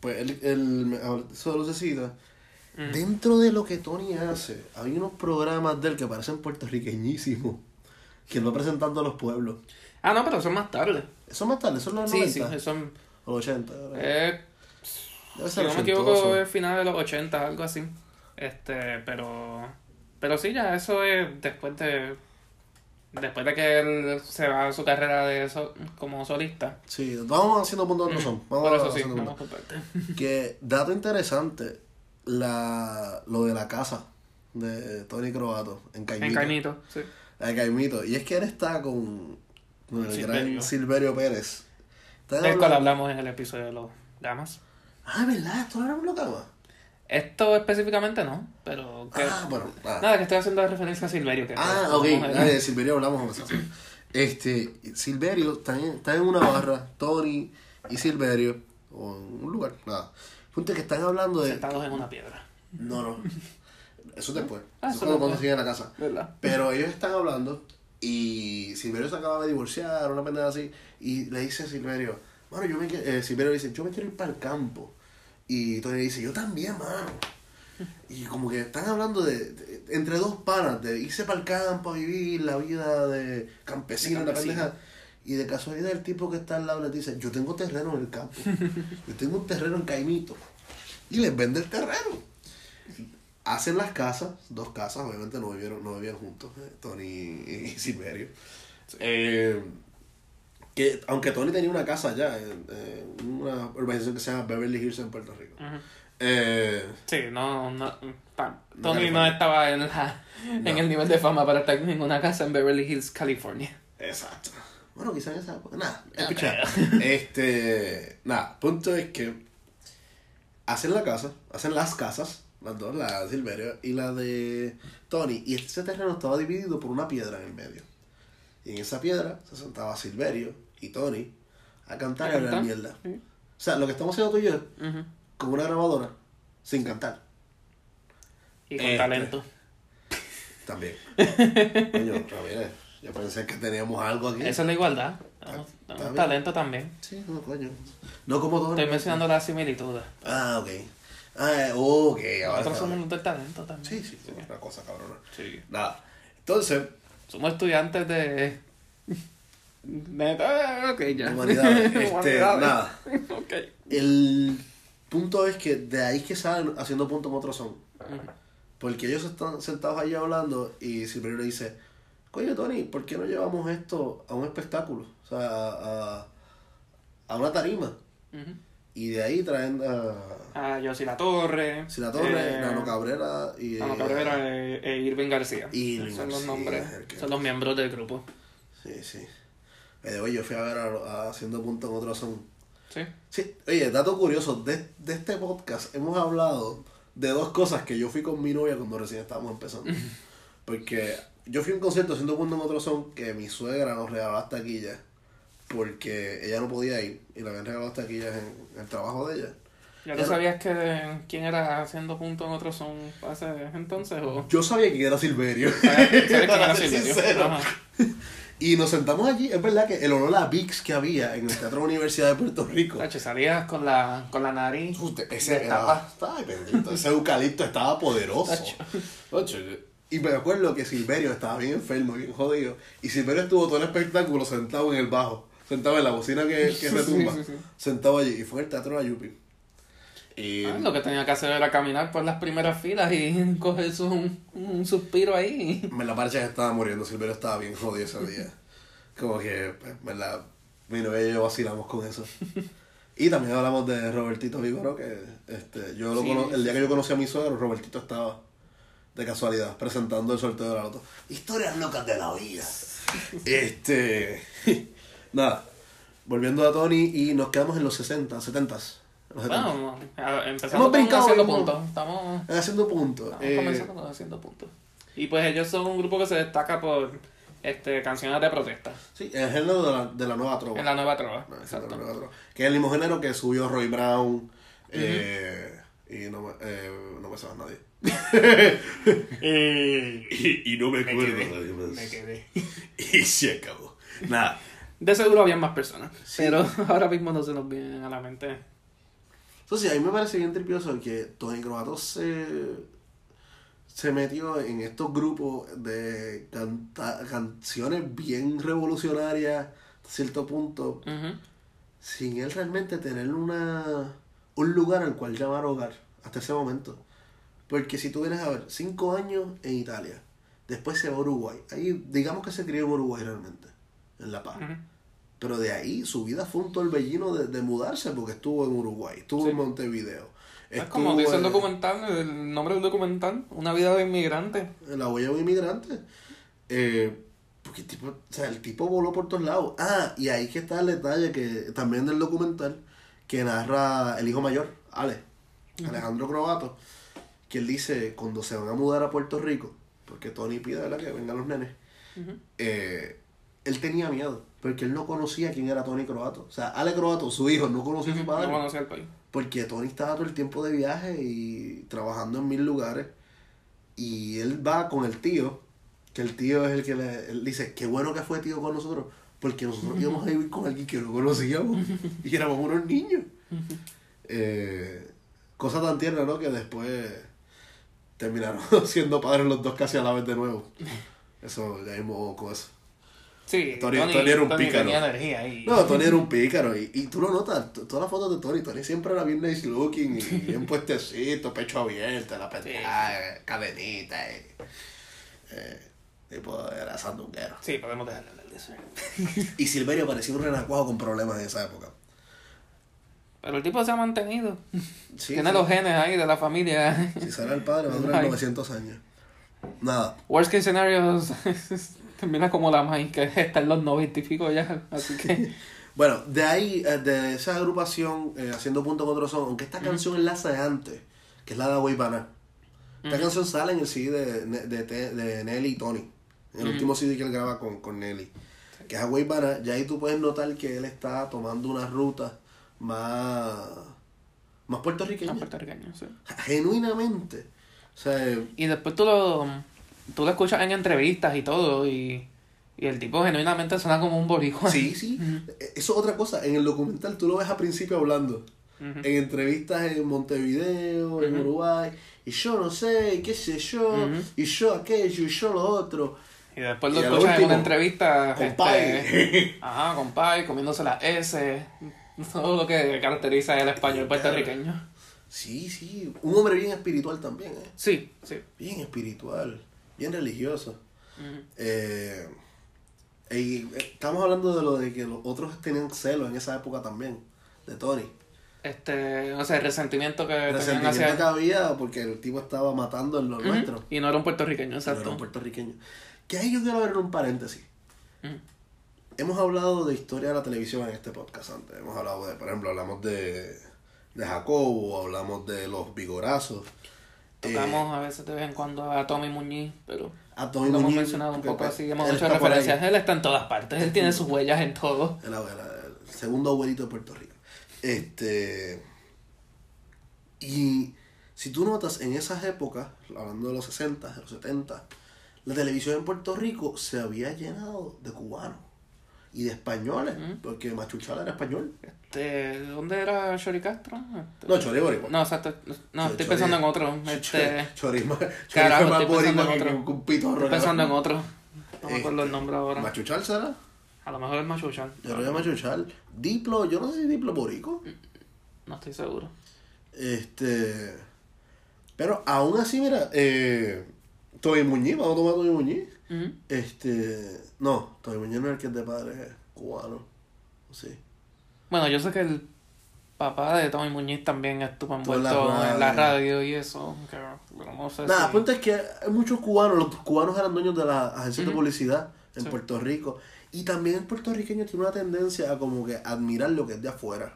S1: pues el, el, eso de lucecita.
S2: Mm.
S1: Dentro de lo que Tony hace, hay unos programas de él que parecen puertorriqueñísimos. Que él va presentando a los pueblos.
S2: Ah, no, pero son más tarde.
S1: Eso más tarde, es los
S2: Sí,
S1: 90.
S2: sí, son...
S1: O los 80. ¿verdad?
S2: Eh,
S1: Debe
S2: si no me equivoco, es final de los 80, algo así. Este, pero... Pero sí, ya eso es después de... Después de que él se va a su carrera de so- como solista.
S1: Sí, vamos haciendo puntos de razón. Vamos
S2: Por eso sí, vamos parte.
S1: Que dato interesante, la, lo de la casa de Tony Croato en Caimito.
S2: En Caimito, sí.
S1: La de Caimito. Y es que él está con, con el
S2: Silverio.
S1: gran Silverio Pérez.
S2: Del cual hablamos en el episodio de los gamas.
S1: Ah, ¿verdad? ¿Esto no era un locama?
S2: Esto específicamente no, pero que...
S1: Ah, bueno. ah.
S2: Nada, que estoy haciendo referencia a Silverio. Que
S1: Ah, ok. Ah, de Silverio hablamos. Este, Silverio está en, está en una barra, Tony y Silverio, o en un lugar, nada. Punto es que están hablando de...
S2: Sentados en una piedra.
S1: No, no. Eso después.
S2: Ah,
S1: eso
S2: eso
S1: cuando, cuando siguen a la casa.
S2: ¿Verdad?
S1: Pero ellos están hablando y Silverio se acaba de divorciar, una pendeja así, y le dice a Silverio, mano, yo me eh, Silverio dice, yo me quiero ir para el campo. Y Tony dice, yo también, mano. Y como que están hablando de, de- entre dos panas, de irse para el campo a vivir la vida de campesino,
S2: De
S1: la
S2: campesino.
S1: pendeja. Y de casualidad el tipo que está al lado les dice, yo tengo terreno en el campo. Yo tengo un terreno en Caimito. Y les vende el terreno hacen las casas, dos casas, obviamente no vivieron, no vivían juntos, eh, Tony y Silverio. Eh, que aunque Tony tenía una casa allá en, en una urbanización que se llama Beverly Hills en Puerto Rico. Eh,
S2: Sí, no, no, pa- Tony no estaba en, la, en el nivel de fama para estar en una casa en Beverly Hills, California.
S1: exacto. Bueno, quizás en esa época. Nada, escucha. Este. Nada, punto es que hacen la casa, hacen las casas, las dos, la de Silverio y la de Tony, y ese terreno estaba dividido por una piedra en el medio. Y en esa piedra se sentaba Silverio y Tony a cantar y
S2: ¿A
S1: hablar mierda.
S2: Sí.
S1: O sea, lo que estamos haciendo tú y yo,
S2: Ujú.
S1: con una grabadora, sin cantar.
S2: Y con
S1: Este.
S2: talento.
S1: También. Coño, Ramírez, yo pensé que teníamos algo aquí.
S2: Esa es la igualdad. Tenemos- tenemos talento también.
S1: Sí, no, coño. No como Tony.
S2: Estoy mencionando las similitudes.
S1: Ah, ok. Ah, ok, ahora.
S2: Nosotros somos del talento también.
S1: Sí, sí, sí, una cosa cabrona.
S2: Sí.
S1: Nada. Entonces,
S2: Somos estudiantes de. Neta, ok, ya.
S1: humanidades. este, nada.
S2: ok.
S1: El punto es que de ahí que salen haciendo punto en otro son. Porque ellos están sentados ahí hablando y Silverio le dice, coño Tony, ¿por qué no llevamos esto a un espectáculo? O sea, a, a una tarima.
S2: Ujú.
S1: Y de ahí traen a
S2: A Yossi La Torre.
S1: Sila Torre,
S2: eh,
S1: Nano Cabrera y...
S2: Nano Cabrera e, e Irving García.
S1: Irving
S2: Son los nombres.
S1: que-
S2: Son los miembros del grupo.
S1: Sí, sí. Eh, oye, yo fui a ver a, a Haciendo Punto en otro son.
S2: Sí.
S1: Sí, oye, dato curioso, de, de este podcast hemos hablado de dos cosas que yo fui con mi novia cuando recién estábamos empezando. Porque yo fui a un concierto haciendo punto en otro son que mi suegra nos regaló las taquillas porque ella no podía ir y le habían regalado las taquillas en, el trabajo de ella.
S2: ¿Ya tú sabías que quién era haciendo punto en otros son hace entonces? ¿O
S1: Yo sabía que era Silverio.
S2: sabes sabes quién era Silverio? Ajá.
S1: Y nos sentamos allí, es verdad que el olor a Vicks que había en el Teatro de la Universidad de Puerto Rico.
S2: Tacho, salías con la, con la nariz.
S1: Usted, ese,
S2: de
S1: era- bendito, ese eucalipto estaba poderoso.
S2: Tacho.
S1: Tacho, Y me acuerdo que Silverio estaba bien enfermo, bien jodido. Y Silverio estuvo todo el espectáculo sentado en el bajo. Sentado en la bocina que, que retumba.
S2: sí, sí.
S1: Sentado allí. Y fue en el teatro de Ayupi. Y
S2: Ah, lo que tenía que hacer era caminar por las primeras filas y coger su, un, un suspiro ahí.
S1: me la parcha que estaba muriendo. Silverio estaba bien jodido ese día. Como que, pues, ¿verdad? Mi novia y yo vacilamos con eso. Y también hablamos de Robertito Vigoro, que este, yo lo
S2: Sí,
S1: cono- el día que yo conocí a mi suegro, Robertito estaba de casualidad presentando el sorteo de la loto. Historias locas de la vida. este. Nada. volviendo a Tony y nos quedamos en los 60, 70. Los 70.
S2: Bueno, a- empezando
S1: Hemos
S2: con haciendo
S1: un-
S2: puntos. Estamos,
S1: Haciendo puntos.
S2: estamos
S1: Eh,
S2: comenzando con haciendo puntos. Y pues ellos son un grupo que se destaca por este canciones de protesta
S1: sí, el género de la, de la nueva trova.
S2: en la nueva trova.
S1: No,
S2: Exacto.
S1: no era otro. Que es el mismo género que subió Roy Brown. eh, y no me, eh, no me sabe nadie. y, y no me acuerdo
S2: quedé,
S1: nadie más.
S2: Me quedé.
S1: Y se acabó. Nada.
S2: De seguro habían más personas. Pero ahora mismo no se nos vienen a la mente.
S1: Entonces, a mí me parece bien tripioso que Tony Croato se, se metió en estos grupos de canta- canciones bien revolucionarias a cierto punto, sin él realmente tener una un lugar al cual llamar hogar hasta ese momento. Porque si tú vienes a ver, cinco años en Italia, después se va a Uruguay. Ahí, digamos que se crió en Uruguay realmente, en La Paz. Pero de ahí su vida fue un torbellino de, de mudarse porque estuvo en Uruguay, estuvo
S2: Sí.
S1: en Montevideo.
S2: Es como dice el
S1: en-
S2: documental, el nombre del documental, Una vida de inmigrante.
S1: la huella de un inmigrante. Eh, porque el tipo, o sea, el tipo voló por todos lados. Ah, y ahí que está el detalle que también del documental que narra el hijo mayor, Ale, Alejandro Croato, que él dice cuando se van a mudar a Puerto Rico, porque Tony pide ¿verdad? que vengan los nenes, eh, él tenía miedo, porque él no conocía quién era Tony Croato. O sea, Ale Croato, su hijo, no conocía a su padre.
S2: No conocía el país.
S1: Porque Tony estaba todo el tiempo de viaje y trabajando en mil lugares. Y él va con el tío, que el tío es el que le él dice, qué bueno que fue tío con nosotros, porque nosotros íbamos a vivir con alguien que no conocíamos y éramos unos niños. Eh, cosa tan tierna, ¿no? Que después terminaron siendo padres los dos casi a la vez de nuevo. Eso, ya vimos con eso.
S2: Sí,
S1: Tony- Tony era un pícaro.
S2: tenía energía ahí.
S1: No, Tony era un pícaro y, y tú lo notas, todas las fotos de Tony, Tony siempre era bien nice looking y bien puestecito, pecho abierto, la pendeja, eh, cadenita y, eh, tipo era sandunguero.
S2: Sí, podemos dejarle hablar de eso.
S1: Y Silverio parecía un renacuajo con problemas en esa época.
S2: Pero el tipo se ha mantenido.
S1: Sí,
S2: Tiene
S1: sí.
S2: los genes ahí de la familia.
S1: Si será el padre, va a durar
S2: Ay.
S1: 900 años. Nada.
S2: Worst case scenarios termina como la Mai, que está en los 90 y pico ya. Así que.
S1: Bueno, de ahí, eh, de esa agrupación, eh, haciendo punto con otro son, aunque esta canción enlaza de antes, que es la de Paná. Esta canción sale en el CD de, de, de Nelly y Tony. En el último CD que él graba con, con Nelly. Que es Paná. Ya ahí tú puedes notar que él está tomando una ruta más, más puertorriqueña.
S2: Ah, puertorriqueño, sí.
S1: Genuinamente. O sea,
S2: Y después tú lo, tú lo escuchas en entrevistas y todo, y, y el tipo genuinamente suena como un boricua.
S1: sí, sí. Eso es otra cosa. En el documental tú lo ves al principio hablando. En entrevistas en Montevideo, en. Uruguay, y yo no sé, y qué sé yo, y yo aquello, y yo lo otro.
S2: Y después lo
S1: Y
S2: escuchas en una entrevista.
S1: Con
S2: este,
S1: Pai.
S2: Ajá, con Pai, comiéndose la S. Todo lo que caracteriza el español puertorriqueño.
S1: Sí, sí, un hombre bien espiritual también, ¿eh?
S2: Sí, sí.
S1: bien espiritual, bien religioso.
S2: Ujú.
S1: Eh, y eh, estamos hablando de lo de que los otros tenían celos en esa época también, de Tony.
S2: Este, o sea, el resentimiento que
S1: El
S2: tenían
S1: resentimiento
S2: hacia
S1: que había porque el tipo estaba matando en lo nuestro.
S2: Y no era un puertorriqueño,
S1: No
S2: exacto.
S1: era un puertorriqueño. Que ahí yo quiero abrir un paréntesis. Hemos hablado de historia de la televisión en este podcast antes. Hemos hablado de, por ejemplo, hablamos de, de Jacobo, hablamos de los vigorazos. Eh,
S2: Tocamos a veces de vez en cuando a Tommy Muñiz, pero
S1: a Tommy
S2: lo hemos mencionado un poco
S1: pues,
S2: así, hemos hecho referencias. Él está en todas partes, él tiene sus huellas en todo.
S1: El, el segundo abuelito de Puerto Rico. Este. Y si tú notas, en esas épocas, hablando de los 60, de los 70, la televisión en Puerto Rico se había llenado de cubanos y de españoles, porque Machuchal era español.
S2: Este, ¿Dónde era Chori Castro? Este,
S1: No, Chori Boricua.
S2: No, exacto. No,
S1: Sí,
S2: estoy pensando en otro. Este,
S1: Chori,
S2: Carajo,
S1: más
S2: estoy pensando en otro.
S1: un- que un pitorro.
S2: estoy pensando en otro. No me acuerdo el nombre ahora.
S1: ¿Machuchal será?
S2: A lo mejor es Machuchan.
S1: Yo creo que Machuchal. Diplo, yo no sé si Diplo borico.
S2: No estoy seguro.
S1: Este. Pero aún así, mira, eh, Toby Muñiz, vamos a tomar Toby Muñiz. Este. No, Toby Muñiz no es el que es de padre cubano. Sí.
S2: Bueno, yo sé que el papá de Tommy Muñiz también estuvo
S1: la
S2: envuelto en la
S1: radio.
S2: y eso. pero no sé
S1: Nada,
S2: si-
S1: punto es que hay muchos cubanos, los cubanos eran dueños de las agencias de publicidad en
S2: Sí.
S1: Puerto Rico. Y también el puertorriqueño tiene una tendencia a como que admirar lo que es de afuera.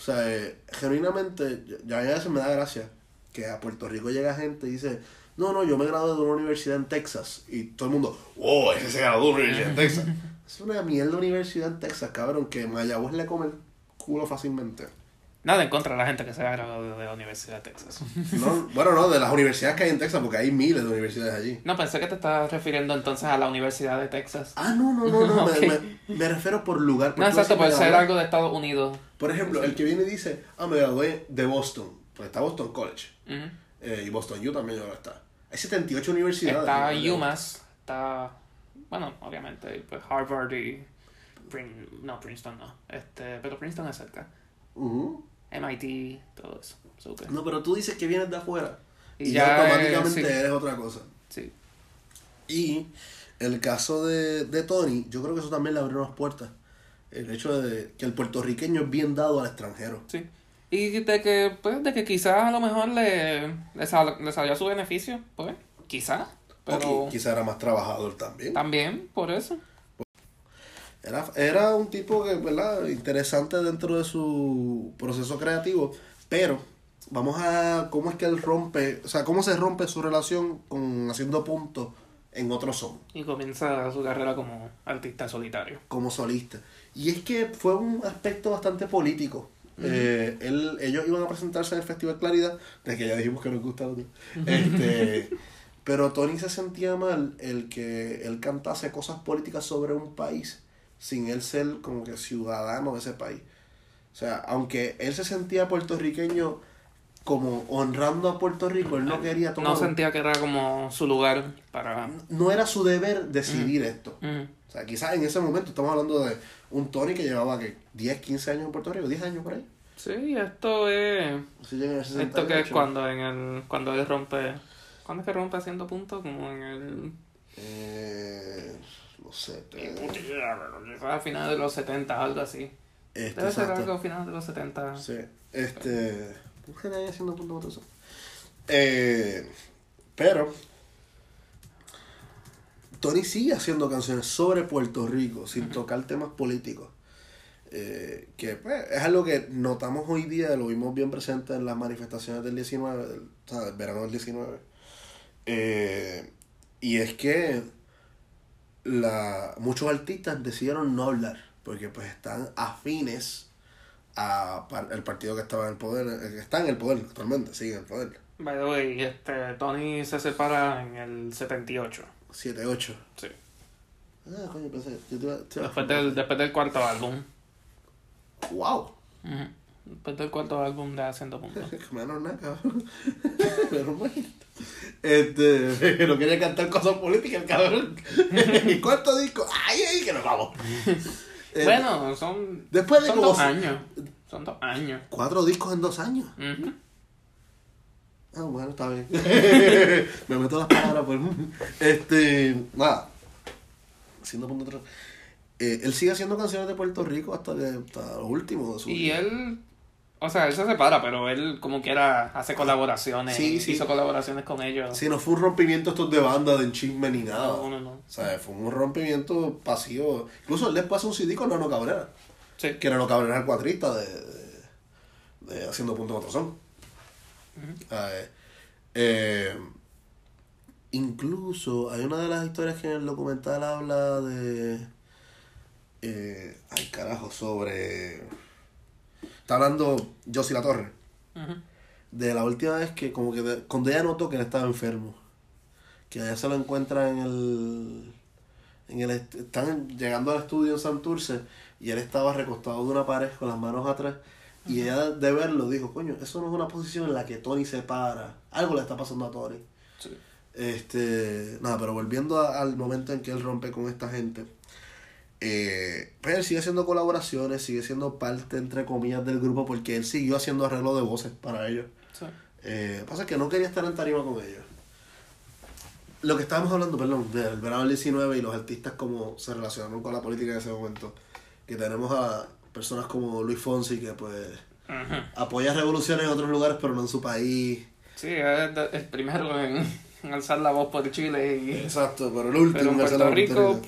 S1: O sea, eh, genuinamente, ya a veces me da gracia que a Puerto Rico llega gente y dice, no, no, yo me gradué de una universidad en Texas. Y todo el mundo, oh, ese se graduó de una universidad en Texas. es una mierda universidad en Texas, cabrón, que Mayagüez le come el culo fácilmente.
S2: Nada en contra de la gente que se ha graduado de la Universidad de Texas.
S1: No, bueno, no, de las universidades que hay en Texas, porque hay miles de universidades allí.
S2: No, pensé que te estabas refiriendo entonces a la Universidad de Texas.
S1: Ah, no, no, no, no, me, me, me refiero por lugar.
S2: No, exacto, puede ser algo de Estados Unidos.
S1: Por ejemplo, el que viene y dice, ah, me gradué de Boston, pues está Boston College. Eh, y Boston U también ahora está. Hay 78 universidades.
S2: Está
S1: ¿no?
S2: UMass, está, bueno, obviamente, pues Harvard y, Prin- no, Princeton no, este, pero Princeton es cerca. MIT, todo eso, súper.
S1: No, pero tú dices que vienes de afuera.
S2: Y
S1: Y,
S2: ya,
S1: automáticamente
S2: sí.
S1: eres otra cosa.
S2: Sí,
S1: Y el caso de, de Tony, yo creo que eso también le abrió unas puertas. El hecho de que el puertorriqueño es bien dado al extranjero.
S2: sí. Y de que, pues, de que quizás a lo mejor le, le, sal- le salió a su beneficio, pues, quizás, pero
S1: O qui- quizá era más trabajador también.
S2: también por eso.
S1: Era, era un tipo que, ¿verdad? Interesante dentro de su proceso creativo, pero vamos a cómo es que él rompe, o sea, cómo se rompe su relación con haciendo puntos en otro son,
S2: Y comienza su carrera como artista solitario.
S1: como solista. Y es que fue un aspecto bastante político. Eh, él, ellos iban a presentarse en el Festival Claridad, de que ya dijimos que nos gusta. Este, pero Tony se sentía mal el que él cantase cosas políticas sobre un país sin él ser como que ciudadano de ese país. O sea, aunque él se sentía puertorriqueño como honrando a Puerto Rico, él no quería tomar...
S2: No sentía que era como su lugar para...
S1: no era su deber decidir esto.
S2: Ujú.
S1: O sea, quizás en ese momento estamos hablando de un Tony que llevaba que 10, 15 años en Puerto Rico, 10 años por ahí.
S2: Sí, esto es...
S1: En el
S2: Esto que es
S1: 68.
S2: cuando en el... Cuando él rompe... ¿Cuándo es que rompe haciendo puntos? Como en el...
S1: Eh, no sé. eh,
S2: a finales de los 70, algo así.
S1: Este,
S2: Debe ser
S1: exacto.
S2: algo a finales de los 70.
S1: Sí. Este. ¿Por qué nadie haciendo punto de eso? Eh, pero. Tony sigue haciendo canciones sobre Puerto Rico sin tocar temas políticos. Eh, que pues, es algo que notamos hoy día, lo vimos bien presente en las manifestaciones del 19, del, o sea, del verano del 19. Eh, y es que la, muchos artistas decidieron no hablar, porque pues están afines a el partido que estaba en el poder, eh, que está en el poder actualmente, sigue en el poder.
S2: By the way, este, Tony se separa en el 78.
S1: 7-8.
S2: Sí.
S1: Ah, coño, pensé, yo te iba- te iba-
S2: Después del, después del cuarto álbum.
S1: ¡Wow!
S2: Después del cuarto álbum de Haciendo Puntos.
S1: Menos nada, cabrón. Menos mal. Este, no quería cantar cosas políticas, cabrón. El cuarto disco, ¡ay, ay, que nos vamos! Eh,
S2: bueno, son,
S1: después de
S2: son
S1: como
S2: dos años. Son dos años.
S1: cuatro discos en dos años. Ah, bueno, está bien. Me meto las palabras, pues. Este, nada. Haciendo punto atrás. Eh, él sigue haciendo canciones de Puerto Rico hasta, que, hasta lo último de su
S2: Y él, o sea, él se separa, pero él como quiera hace colaboraciones.
S1: Sí, sí.
S2: Hizo colaboraciones con ellos.
S1: Sí, no fue un rompimiento estos de banda, de enchisme ni nada.
S2: No, no, no.
S1: O sea, fue un rompimiento pasivo. Incluso él después hace un CD con Nano Cabrera.
S2: Sí.
S1: Que Nano Cabrera es el cuatrista de, de, de Haciendo Punto en Otro Son. Ah, eh, eh, incluso hay una de las historias que en el documental habla de. Eh, ay, carajo, sobre. Está hablando Josie La Torre. De la última vez que, como que, de- cuando ella notó que él estaba enfermo. Que ella se lo encuentra en el. En el est- están llegando al estudio en Santurce y él estaba recostado de una pared con las manos atrás. Y ella de verlo dijo, coño, eso no es una posición en la que Tony se para. Algo le está pasando a Tony.
S2: Sí.
S1: Este, nada, pero volviendo a- al momento en que él rompe con esta gente, eh, pues él sigue haciendo colaboraciones, sigue siendo parte, entre comillas, del grupo, porque él siguió haciendo arreglo de voces para ellos.
S2: Sí.
S1: Eh, pasa que no quería estar en tarima con ellos. Lo que estábamos hablando, perdón, del verano del 19 y los artistas como se relacionaron con la política en ese momento, que tenemos a personas como Luis Fonsi, que pues
S2: Ujú.
S1: apoya revoluciones en otros lugares, pero no en su país.
S2: Sí, es el primero en, en alzar la voz por Chile y...
S1: Exacto, pero el último
S2: Pero en
S1: hace
S2: Puerto Rico...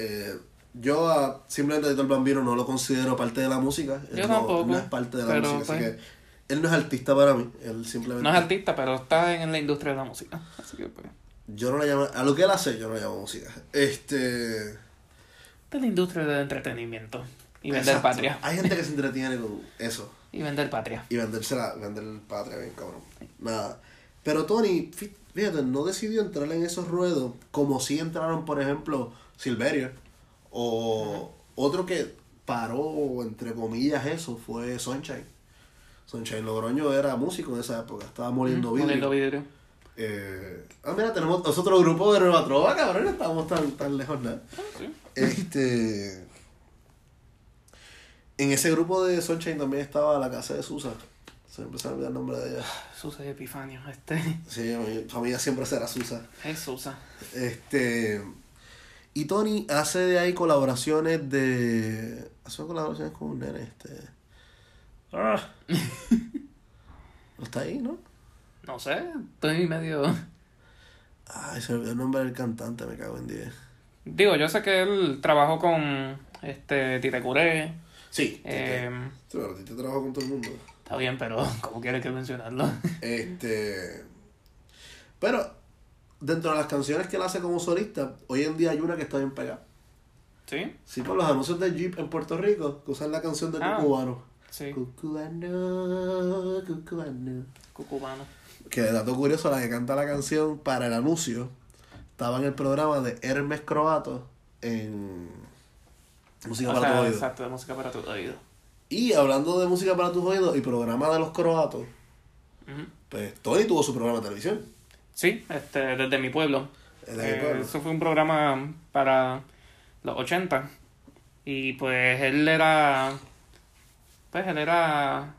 S1: Eh, yo a simplemente Tito el Bambino no lo considero parte de la música. Él
S2: Yo
S1: no,
S2: tampoco,
S1: no es parte de la
S2: pero,
S1: música, así
S2: pues-
S1: que él no es artista para mí. Él simplemente.
S2: No es artista, pero está en la industria de la música. Así que, pues.
S1: Yo no le llamo. A lo que él hace, yo no le llamo música. Este.
S2: De la industria del entretenimiento. Y vender
S1: exacto.
S2: patria.
S1: Hay gente que se entretiene con eso.
S2: Y vender patria.
S1: Y vendérsela, vender patria, bien cabrón. Nada. Pero Tony, fí- fíjate, no decidió entrar en esos ruedos como si entraron, por ejemplo, Silverio. O otro que paró, entre comillas, eso fue Sunshine. Sunshine Logroño era músico en esa época, estaba moliendo vidrio.
S2: Moliendo vidrio.
S1: Eh, ah, mira, tenemos nosotros grupo de Nueva Trova, cabrón, no estamos tan, tan lejos nada.
S2: sí.
S1: Este. En ese grupo de Sunshine también estaba la casa de Susa. Se me empezó a olvidar el nombre de ella.
S2: Susa y Epifanio. Este.
S1: Sí, mi familia siempre será Susa.
S2: Es Susa.
S1: Este. Y Tony hace de ahí colaboraciones de. Hace colaboraciones con un nene, este. Ah. No está ahí, ¿no?
S2: No sé. Estoy medio.
S1: Ay, se me olvidó el nombre del cantante, me cago en 10.
S2: Digo, yo sé que él trabajó con este Tite Curé.
S1: Sí,
S2: Eh,
S1: Sí, pero a ti te trabajo con todo el mundo.
S2: está bien, pero ¿cómo quieres que mencionarlo?
S1: Este. Pero, dentro de las canciones que él hace como solista, hoy en día hay una que está bien pegada.
S2: ¿Sí?
S1: Sí, por los anuncios de Jeep en Puerto Rico, que usan la canción de
S2: Ah.
S1: Cucubano.
S2: Sí.
S1: Cucubano, Cucubano.
S2: Cucubano.
S1: Que dato curioso, la que canta la canción para el anuncio estaba en el programa de Hermes Croato en Música
S2: O
S1: para tu
S2: sea,
S1: oído.
S2: exacto, de música para tu oído.
S1: Y hablando de música para tus oídos y programa de los croatos, pues Tony tuvo su programa de televisión.
S2: Sí, este, desde mi pueblo.
S1: Desde mi
S2: Eh,
S1: pueblo.
S2: Eso fue un programa para los 80. Y pues él era. Pues él era.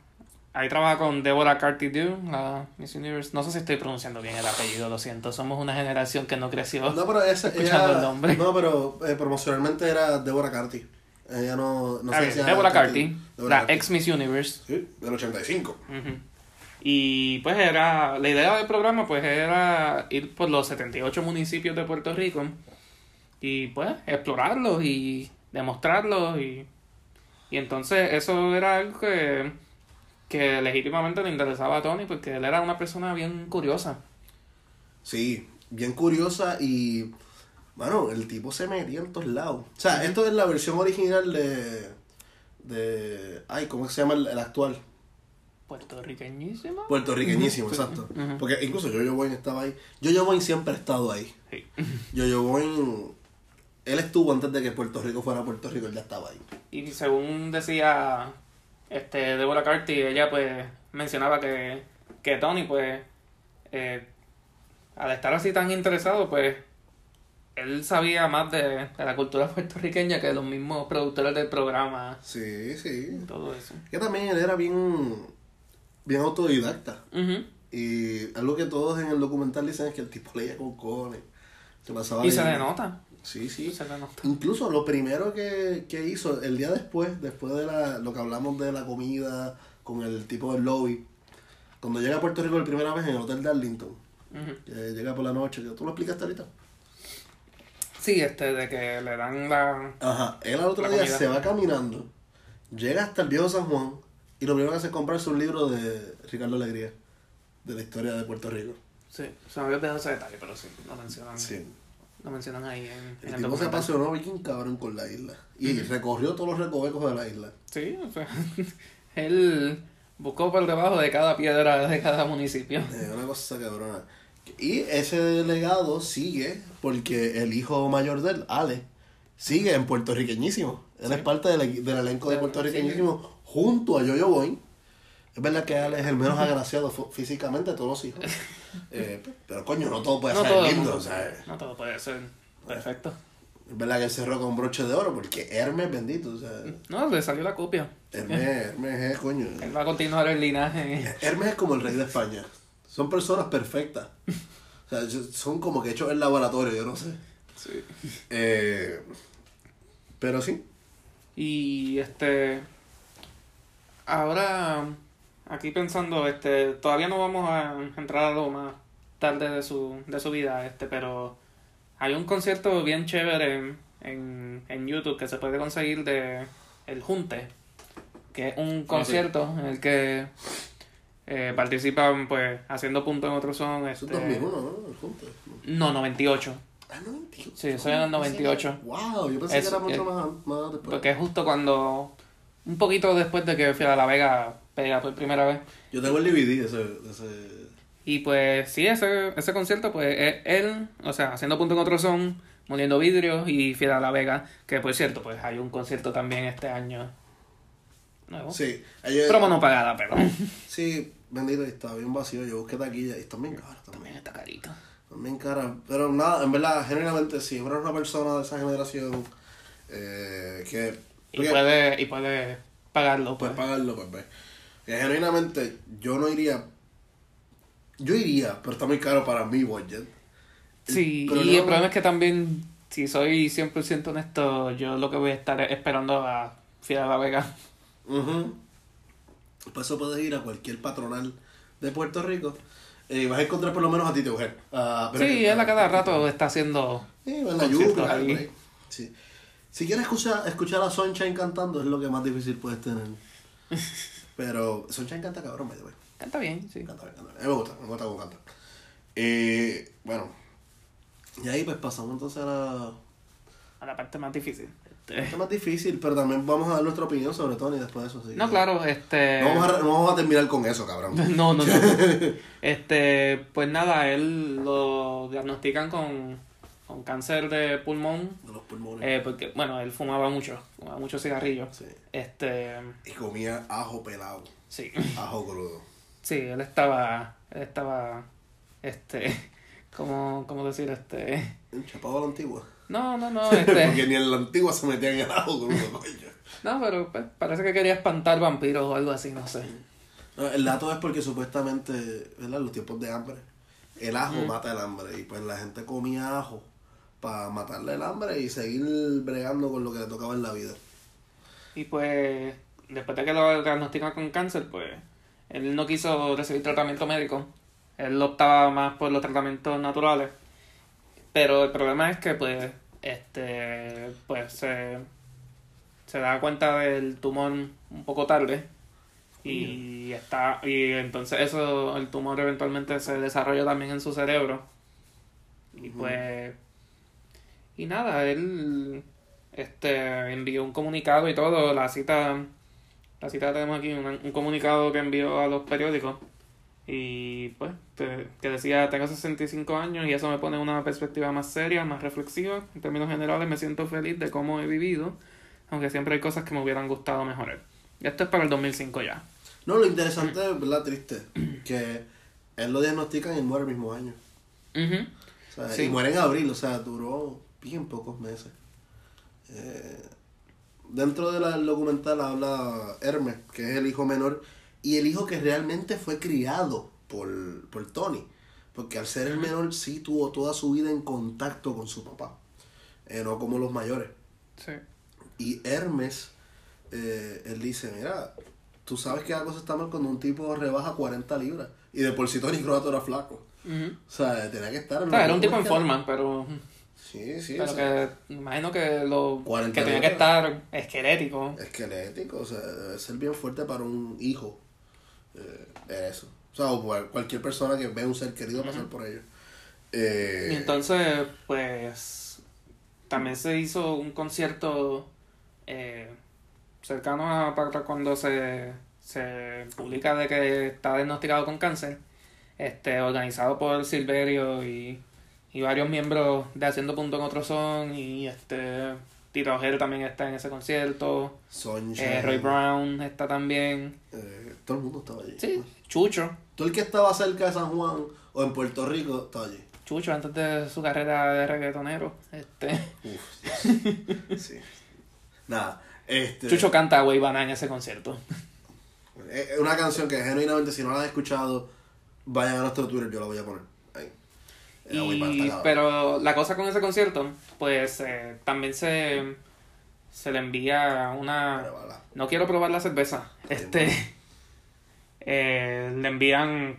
S2: Ahí trabaja con Deborah Carty Dew, la Miss Universe. No sé si estoy pronunciando bien el apellido, lo siento. Somos una generación que no creció.
S1: No, pero esa,
S2: Escuchando
S1: ella-
S2: el nombre.
S1: No, pero eh, promocionalmente era Deborah Carty. Ella no, no se
S2: bien,
S1: decía
S2: Deborah Carty,
S1: Deborah
S2: la
S1: Carty.
S2: ex Miss Universe.
S1: Sí, del 85.
S2: Ujú. Y pues era, la idea del programa pues era ir por los 78 municipios de Puerto Rico y pues explorarlos y demostrarlos y, y entonces eso era algo que, que legítimamente le interesaba a Tony porque él era una persona bien curiosa.
S1: Sí, bien curiosa y. Bueno, el tipo se metía en todos lados. O sea, esto es la versión original de. de. Ay, ¿cómo se llama el, el actual?
S2: Puertorriqueñísimo.
S1: Puertorriqueñísimo, exacto. Porque incluso Jojo Boyne estaba ahí. Jojo Boyne siempre ha estado ahí.
S2: Sí.
S1: Jojo Boyne. Él estuvo antes de que Puerto Rico fuera Puerto Rico, él ya estaba ahí.
S2: Y según decía este Deborah Carty, ella pues mencionaba que, que Tony pues eh, al estar así tan interesado pues él sabía más de, de la cultura puertorriqueña que los mismos productores del programa
S1: Sí, sí.
S2: todo eso.
S1: Que también él era bien. Bien autodidacta. Y algo que todos en el documental dicen es que el tipo leía con cojones. Se pasaba
S2: Y se le nota.
S1: Sí, sí.
S2: Se le nota.
S1: Incluso lo primero que, que hizo el día después, después de la, lo que hablamos de la comida con el tipo del lobby, cuando llega a Puerto Rico la primera vez en el Hotel Darlington, que llega por la noche, que tú lo explicaste ahorita.
S2: Sí, este, de que le dan la...
S1: Ajá, él al otro día
S2: comida.
S1: se va caminando, llega hasta el viejo San Juan y lo primero que hace es comprarse un libro de Ricardo Alegría, de la historia de Puerto Rico.
S2: Sí, se me había olvidado ese detalle, pero sí, lo mencionan,
S1: Sí.
S2: lo mencionan ahí en, en
S1: El
S2: el
S1: tipo se apasionó bien cabrón con la isla. Y recorrió todos los recovecos de la isla.
S2: Sí, o sea, él buscó por debajo de cada piedra de cada municipio.
S1: Eh, una cosa cabrona. Y ese legado sigue porque el hijo mayor de él, Ale, sigue en puertorriqueñísimo. Él es parte del, del elenco de puertorriqueñísimo junto a Yoyo Boy. Es verdad que Ale es el menos agraciado físicamente de todos los hijos. Eh, pero coño, no todo puede
S2: No
S1: ser
S2: todo,
S1: lindo. o sea,
S2: no todo puede ser perfecto.
S1: es verdad que él cerró con broche de oro porque Hermes bendito. O sea,
S2: No, le salió la copia.
S1: Hermes, Hermes es coño.
S2: Él va a continuar el linaje.
S1: Hermes es como el rey de España. Son personas perfectas. O sea, yo- son como que hechos en laboratorio, yo no sé.
S2: Sí.
S1: Eh, pero sí.
S2: Y este. Ahora, aquí pensando, este, todavía no vamos a entrar a lo más tarde de su, de su vida, este, pero hay un concierto bien chévere en, en YouTube que se puede conseguir de El Junte, que es un concierto en el que eh, participan pues haciendo puntos en otro son. Este,
S1: es 2001, ¿no? El junte.
S2: no, 98.
S1: Ah, 98.
S2: Sí, era en el 98.
S1: Wow, yo pensé
S2: Es-
S1: que era mucho más, más después.
S2: Porque es justo cuando. Un poquito después de que Fiel a la Vega pega por primera vez.
S1: Yo tengo el DVD ese. ese...
S2: Y pues sí, ese, ese concierto, pues es él, o sea, haciendo punto en otro son, moliendo vidrios y Fiel a la Vega, que por cierto, pues hay un concierto también este año nuevo.
S1: Sí, ayer-
S2: Promo no pagada, pero
S1: Sí, bendito, y está bien vacío. Yo busqué taquilla y están bien caras también.
S2: también está carito.
S1: Están bien caras. Pero nada, en verdad, generalmente, si eres una persona de esa generación eh, que.
S2: Y
S1: porque
S2: puede, y puede pagarlo, pues.
S1: puedes pagarlo, pues ve. Que genuinamente, yo no iría. Yo iría, pero está muy caro para mi budget.
S2: Sí, y el problema es que también, si soy 100% honesto, yo lo que voy a estar es esperando a Fiel a la Vega.
S1: Ujú. Por eso puedes ir a cualquier patronal de Puerto Rico y vas a encontrar por lo menos a Tito Eugen. Ah, pero-
S2: Sí, él a cada rato está haciendo...
S1: Sí, en la yuca. Sí. Si quieres escuchar, escuchar a Sunshine cantando, es lo que más difícil puedes tener. Pero Sunshine canta cabrón, the way.
S2: Canta bien, sí.
S1: Canta bien, canta bien. A mí me gusta, me gusta cómo canta. Eh, bueno. Y ahí pues pasamos entonces a la...
S2: A la parte más difícil. Este,
S1: Es más difícil, pero también vamos a dar nuestra opinión sobre Tony después de eso. así
S2: No,
S1: que-
S2: claro, este...
S1: No vamos, a, no vamos a terminar con eso, cabrón.
S2: No, no, no. Este, pues nada, él lo diagnostican con, con cáncer de pulmón.
S1: De los pulmones.
S2: eh, porque, bueno, él fumaba mucho, fumaba muchos cigarrillos.
S1: Sí.
S2: Este,
S1: Y comía ajo pelado.
S2: sí,
S1: Ajo crudo.
S2: sí, él estaba, él estaba, este, como, ¿cómo decir? Este,
S1: Un chapado a la antigua.
S2: no, no, no,
S1: Porque
S2: este,
S1: ni en la antigua se metían en el ajo crudo,
S2: no, pero pues, parece que quería espantar vampiros o algo así, no sé.
S1: No, el dato es porque supuestamente, ¿verdad? Los tiempos de hambre, el ajo mata el hambre. Y pues la gente comía ajo para matarle el hambre y seguir bregando con lo que le tocaba en la vida.
S2: Y pues, después de que lo diagnostican con cáncer, pues, él no quiso recibir tratamiento médico. Él optaba más por los tratamientos naturales. Pero el problema es que, pues, este, pues, se, se da cuenta del tumor un poco tarde. Y está, y entonces eso, el tumor eventualmente se desarrolla también en su cerebro. Y pues, y nada, él este envió un comunicado y todo, la cita, la cita tenemos aquí, un, un comunicado que envió a los periódicos y pues te- que decía tengo 65 años y eso me pone una perspectiva más seria, más reflexiva, en términos generales me siento feliz de cómo he vivido, aunque siempre hay cosas que me hubieran gustado mejorar. Y esto es para el 2005 ya.
S1: No, lo interesante, ¿verdad? Triste, que él lo diagnostican y muere el mismo año. O sea,
S2: Sí.
S1: Y muere en abril, o sea, duró bien pocos meses. Eh, dentro del documental habla Hermes, que es el hijo menor, y el hijo que realmente fue criado por, por Tony. Porque al ser el menor sí tuvo toda su vida en contacto con su papá, eh, no como los mayores.
S2: Sí.
S1: Y Hermes, eh, él dice, mira, tú sabes que algo se está mal cuando un tipo rebaja 40 libras. Y de por sí Tony Croato era flaco. O sea, tenía que estar...
S2: O sea, era un tipo en forma, pero,
S1: Sí, sí.
S2: pero
S1: o sea,
S2: que me imagino que lo
S1: 40
S2: que tenía que estar esquelético.
S1: esquelético, o sea, debe ser bien fuerte para un hijo. Eh, eso. O sea, o cualquier persona que ve un ser querido pasar por ello. Eh,
S2: Y entonces, pues, también se hizo un concierto eh, cercano a para cuando se, se publica de que está diagnosticado con cáncer, este, organizado por Silverio y, y varios miembros de Haciendo Punto en Otro Son, y este Tito Ojeda también está en ese concierto, eh, Roy Brown está también,
S1: eh, todo el mundo estaba allí.
S2: sí, Chucho,
S1: Todo el que estaba cerca de San Juan o en Puerto Rico estaba allí.
S2: Chucho antes de su carrera de reggaetonero, este...
S1: Uf, Dios. sí. Nada. Este,
S2: Chucho canta Weibana en ese concierto.
S1: Es una canción que genuinamente, si no la has escuchado, vayan a nuestro Twitter, yo la voy a poner. Ahí. Eh, Wayne Barr está
S2: Y, pero la cosa con ese concierto, pues eh, también se, se le envía una...
S1: Pruébala.
S2: No quiero probar la cerveza. Este... eh, le envían...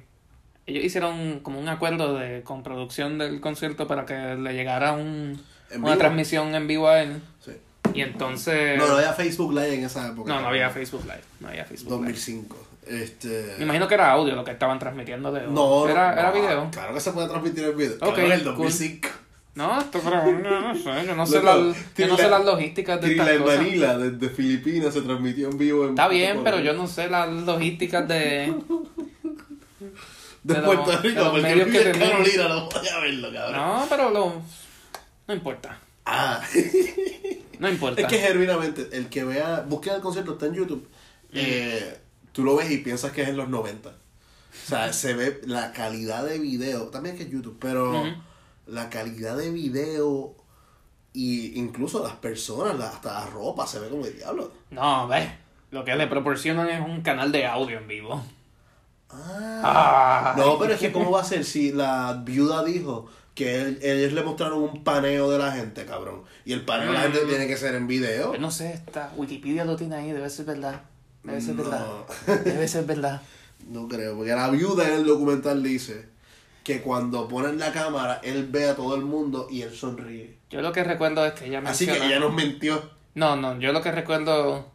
S2: Ellos hicieron como un acuerdo de con producción del concierto para que le llegara un,
S1: ¿En
S2: una
S1: vivo?
S2: transmisión en vivo a él.
S1: Sí.
S2: Y entonces...
S1: No, no había Facebook Live en esa época.
S2: no, no había Facebook Live. No había Facebook Live.
S1: 2005. Este...
S2: Me imagino que era audio lo que estaban transmitiendo de
S1: No,
S2: ¿Era,
S1: no,
S2: era video?
S1: Claro que se puede transmitir el video.
S2: Ok,
S1: Claro, en el
S2: cool.
S1: 2005.
S2: No, esto pero no, no sé, yo no sé, la- yo no sé las logísticas de estas cosas.
S1: Manila desde Filipinas se transmitió en vivo. En
S2: Está bien, pero yo no sé las logísticas de...
S1: De,
S2: de
S1: Puerto
S2: los- de
S1: Rico,
S2: los
S1: porque
S2: medios que tenemos.
S1: Carolina, no voy a verlo, cabrón.
S2: No, pero lo... No importa.
S1: Ah.
S2: No importa.
S1: Es que genuinamente, el que vea, busque el concierto, está en YouTube, eh, tú lo ves y piensas que es en los 90. O sea, se ve la calidad de video, también es que es YouTube, pero la calidad de video y incluso las personas, la- hasta la ropa, se ve como el diablo.
S2: No, ve. Lo que le proporcionan es un canal de audio en vivo.
S1: Ah.
S2: Ah.
S1: No, pero es que ¿cómo va a ser si la viuda dijo que él- ellos le mostraron un paneo de la gente, cabrón? Y el paneo de la gente
S2: Mm.
S1: tiene que ser en video.
S2: Pues no sé, está, Wikipedia lo tiene ahí, debe ser verdad. Debe ser
S1: No.
S2: verdad. Debe ser verdad.
S1: No creo, porque la viuda en el documental dice que cuando ponen la cámara, él ve a todo el mundo y él sonríe.
S2: Yo lo que recuerdo es que ella
S1: Así
S2: menciona...
S1: que ella nos mintió.
S2: No, no, yo lo que recuerdo,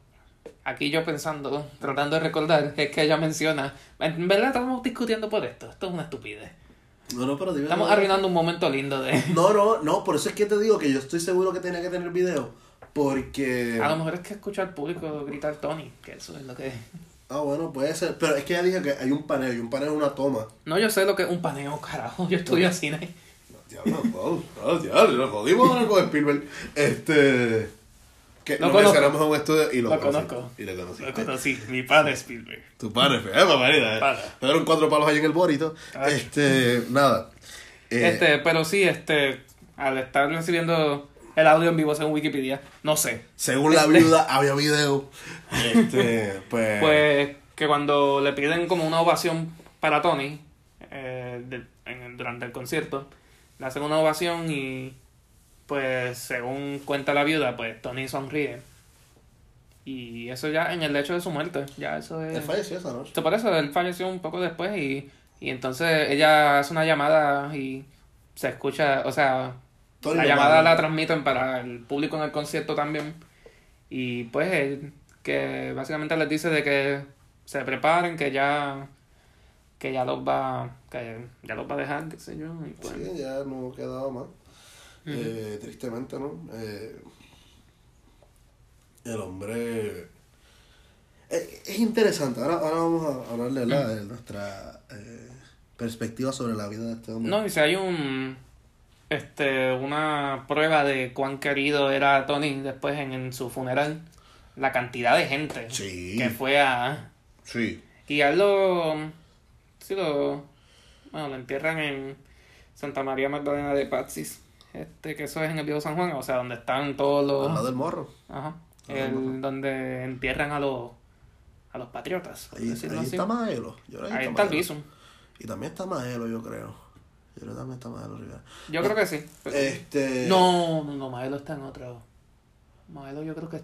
S2: aquí yo pensando, tratando de recordar, es que ella menciona, en verdad estamos discutiendo por esto, esto es una estupidez.
S1: No, no, pero dime.
S2: Estamos arruinando un momento lindo de...
S1: No, no, no, por eso es que te digo que yo estoy seguro que tenía que tener video. Porque.
S2: A lo mejor es que escucho al público gritar Tony, que eso es lo que...
S1: Ah, bueno, puede ser. Pero es que ella dijo que hay un paneo y un paneo es una toma.
S2: No, yo sé lo que es un paneo, carajo, yo estudio cine.
S1: Diablo, wow, oh, diablo, nos jodimos con Spielberg. Este. Que
S2: Lo
S1: lo
S2: conozco.
S1: en un estudio y lo,
S2: Lo conozco.
S1: Y lo conocí.
S2: Lo conocí, mi padre Spielberg.
S1: Tu padre, eh, paparita, eh. Me dieron cuatro palos ahí en el borito.
S2: Ay.
S1: Este, nada. Eh,
S2: Este, pero sí, este, al estar recibiendo el audio en vivo según Wikipedia, no sé.
S1: Según la viuda, había video. Este, pues.
S2: Pues que cuando le piden como una ovación para Tony eh, de- en- durante el concierto, le hacen una ovación y pues según cuenta la viuda, pues Tony sonríe. Y eso ya en el hecho de su muerte, ya eso es...
S1: Él falleció esa noche.
S2: Por eso, él falleció un poco después y, y entonces ella hace una llamada y se escucha, o sea, La llamada la transmiten para el público en el concierto también. Y pues él, que básicamente les dice de que se preparen, que ya que ya los va que ya los va a dejar, qué sé yo. Y pues,
S1: Sí, ya no quedaba más. Eh, tristemente, ¿no? Eh, el hombre. Eh, es interesante. Ahora, ahora vamos a hablarle ¿verdad? de nuestra eh, perspectiva sobre la vida de este hombre.
S2: No, y si hay un este una prueba de cuán querido era Tony después en, en su funeral, la cantidad de gente
S1: Sí.
S2: que fue a
S1: Sí.
S2: y a lo sí lo bueno, lo entierran en Santa María Magdalena de Patsis, este que eso es en el Viejo San Juan, o sea, donde están todos
S1: Al lado
S2: los
S1: del morro.
S2: ajá, el, donde entierran a los a los patriotas,
S1: Ahí, ahí está Maelo. Yo que
S2: Ahí está el
S1: Maelo.
S2: Bison.
S1: Y también está Maelo, yo creo. Yo creo que también está Maelo Rivera.
S2: Yo creo que sí. pero-
S1: Este.
S2: No, no, no, Maelo está en otro. Maelo yo creo que...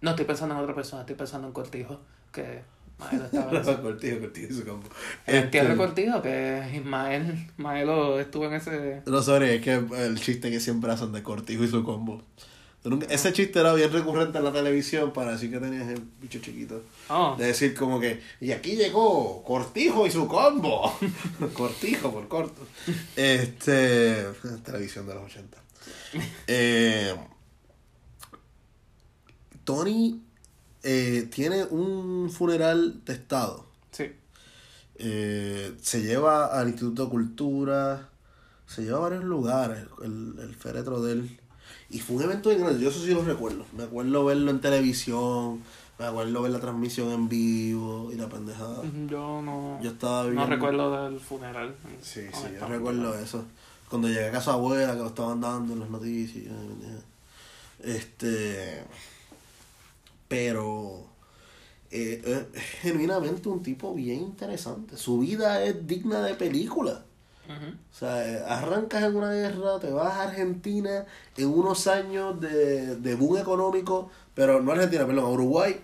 S2: No, estoy pensando en otra persona, estoy pensando en Cortijo, que Maelo estaba en ese...
S1: Cortijo, Cortijo, su campo.
S2: El
S1: Este,
S2: Cortijo, que Ismael, Maelo estuvo en ese...
S1: No, sorry, es que el chiste que siempre hacen de Cortijo y su combo. Ese chiste era bien recurrente en la televisión para decir que tenías el bicho chiquito.
S2: Oh,
S1: De decir como que, y aquí llegó Cortijo y su combo. Cortijo por corto. Este. Televisión de los 80. Eh, Tony eh, tiene un funeral de estado.
S2: sí.
S1: Eh, se lleva al Instituto de Cultura, se lleva a varios lugares el, el féretro de él. Y fue un evento bien grande, yo eso sí lo recuerdo. Me acuerdo verlo en televisión, me acuerdo ver la transmisión en vivo y la pendejada.
S2: Yo no...
S1: Yo estaba
S2: no
S1: viendo-
S2: recuerdo del funeral.
S1: Sí, sí, yo recuerdo eso. Cuando llegué a casa abuela, que lo estaban dando en las noticias. Este. Pero. eh, eh, es genuinamente un tipo bien interesante. Su vida es digna de película. O sea, eh, arrancas en una guerra, te vas a Argentina en unos años de, de boom económico, pero no Argentina, perdón, a Uruguay,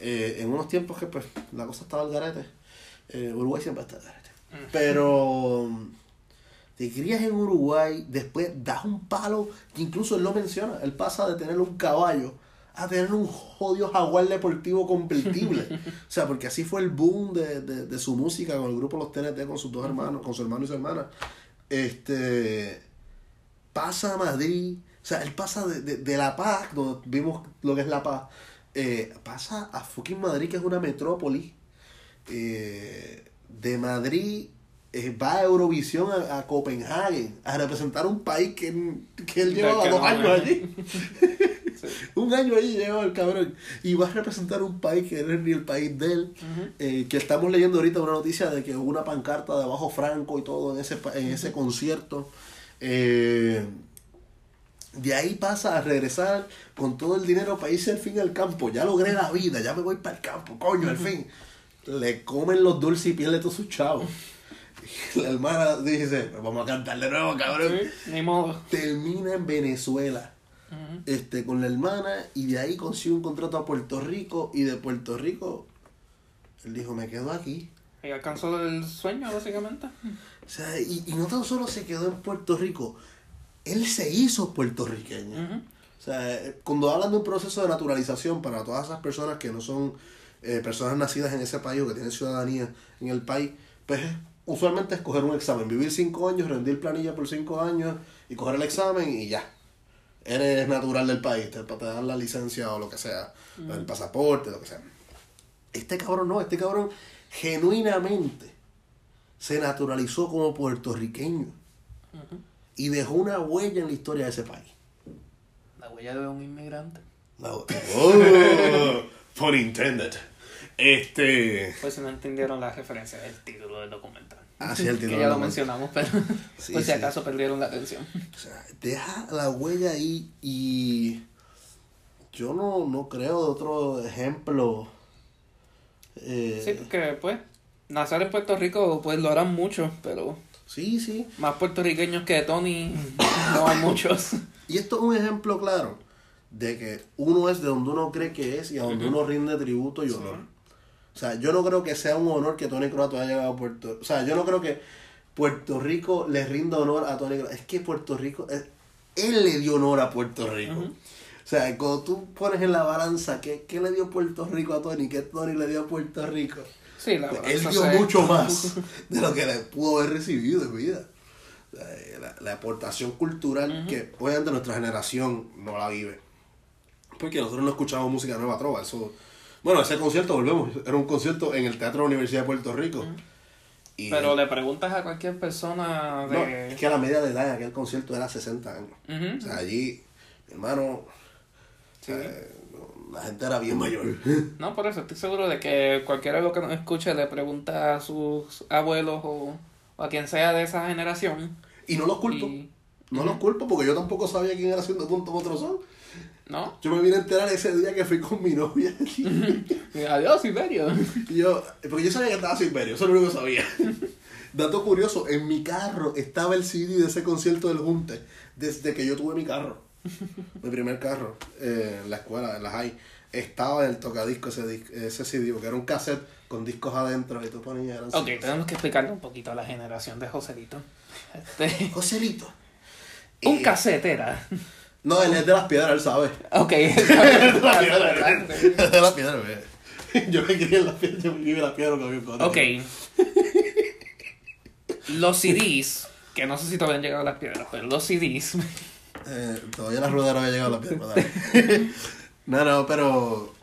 S1: eh, en unos tiempos que pues la cosa estaba al garete. Eh, Uruguay siempre está al garete. Pero te crías en Uruguay, después das un palo, que incluso él lo menciona, él pasa de tener un caballo a tener un jodido jaguar deportivo convertible. o sea, porque así fue el boom de, de, de, su música con el grupo Los TNT, con sus dos hermanos, con su hermano y su hermana. Este pasa a Madrid, o sea, él pasa de, de, de La Paz, donde vimos lo que es La Paz, eh, pasa a fucking Madrid, que es una metrópoli. Eh, de Madrid eh, va a Eurovisión a, a, Copenhague a representar un país que, que él llevaba dos años allí. sí. un año allí llevaba el cabrón. Y va a representar un país que no es ni el país de él. Uh -huh. eh, que estamos leyendo ahorita una noticia de que hubo una pancarta de abajo Franco y todo en ese, en ese uh -huh. concierto. Eh, de ahí pasa a regresar con todo el dinero para irse al fin al campo. Ya logré la vida, ya me voy para el campo, coño, al fin. Le comen los dulces y pierde todos sus chavos. La hermana dice, vamos a cantar de nuevo, cabrón.
S2: Sí, ni modo.
S1: Termina en Venezuela. Uh -huh. este, con la hermana y de ahí consigue un contrato a Puerto Rico y de Puerto Rico él dijo me quedo aquí
S2: y alcanzó el sueño básicamente
S1: o sea y, y no tan solo se quedó en Puerto Rico él se hizo puertorriqueño uh -huh. o sea cuando hablan de un proceso de naturalización para todas esas personas que no son eh, personas nacidas en ese país o que tienen ciudadanía en el país pues usualmente es coger un examen vivir cinco años rendir planilla por cinco años y coger el examen y ya eres natural del país, te, te dan la licencia o lo que sea, mm. el pasaporte, lo que sea. Este cabrón no, este cabrón genuinamente se naturalizó como puertorriqueño uh -huh. y dejó una huella en la historia de ese país.
S2: La huella de un inmigrante.
S1: La, oh, pun intended. Este.
S2: Pues si no entendieron la referencia del título del documental.
S1: Ah, sí, el.
S2: Que ya lo mencionamos, pero sí, pues si acaso perdieron la atención.
S1: O sea, deja la huella ahí y yo no, no creo de otro ejemplo.
S2: Eh... Sí, porque pues nacer en Puerto Rico pues lo harán muchos, pero
S1: sí, sí.
S2: Más puertorriqueños que Tony no hay muchos.
S1: Y esto es un ejemplo claro de que uno es de donde uno cree que es y a donde uh -huh. uno rinde tributo y honor. O sea, yo no creo que sea un honor que Tony Croato haya llegado a Puerto Rico. O sea, yo no creo que Puerto Rico le rinda honor a Tony Croato. Es que Puerto Rico, él le dio honor a Puerto Rico. Uh -huh. O sea, cuando tú pones en la balanza ¿qué, qué, le dio Puerto Rico a Tony, qué Tony le dio a Puerto Rico.
S2: Sí, la
S1: pues él dio mucho más de lo que le pudo haber recibido en vida. La, la aportación cultural uh -huh. que obviamente nuestra generación no la vive. Porque nosotros no escuchamos música nueva trova, eso bueno, ese concierto, volvemos, era un concierto en el Teatro de la Universidad de Puerto Rico.
S2: Y Pero le preguntas a cualquier persona de...
S1: No, es que a la media de edad en aquel concierto era 60 años. Uh -huh. O sea, allí, mi hermano, sí. eh, la gente era bien mayor.
S2: No, por eso estoy seguro de que cualquiera de los que nos escuche le pregunta a sus abuelos o, o a quien sea de esa generación.
S1: Y no los culpo. Y... No uh -huh. los culpo porque yo tampoco sabía quién era haciendo punto otro son.
S2: ¿No?
S1: Yo me vine a enterar ese día que fui con mi novia.
S2: Adiós, Silverio.
S1: Y yo, porque yo sabía que estaba Silverio, eso es lo único que sabía. Dato curioso, en mi carro estaba el CD de ese concierto del Junte, desde que yo tuve mi carro. mi primer carro, eh, en la escuela, en la high. Estaba en el tocadisco ese, ese CD, porque era un cassette con discos adentro y tú ponías...
S2: Ok, tenemos que explicarle un poquito a la generación de Joselito. Este...
S1: Joselito.
S2: Un eh, cassette era...
S1: No, él es de las piedras, él sabe.
S2: Ok.
S1: es de las piedras. es de las piedras, Yo me crié en las piedras, yo me crié en las piedras con mi
S2: Ok. los CDs, que no sé si todavía han llegado a las piedras, pero los CDs.
S1: Eh, todavía la rueda no había llegado a las piedras. no, no, pero.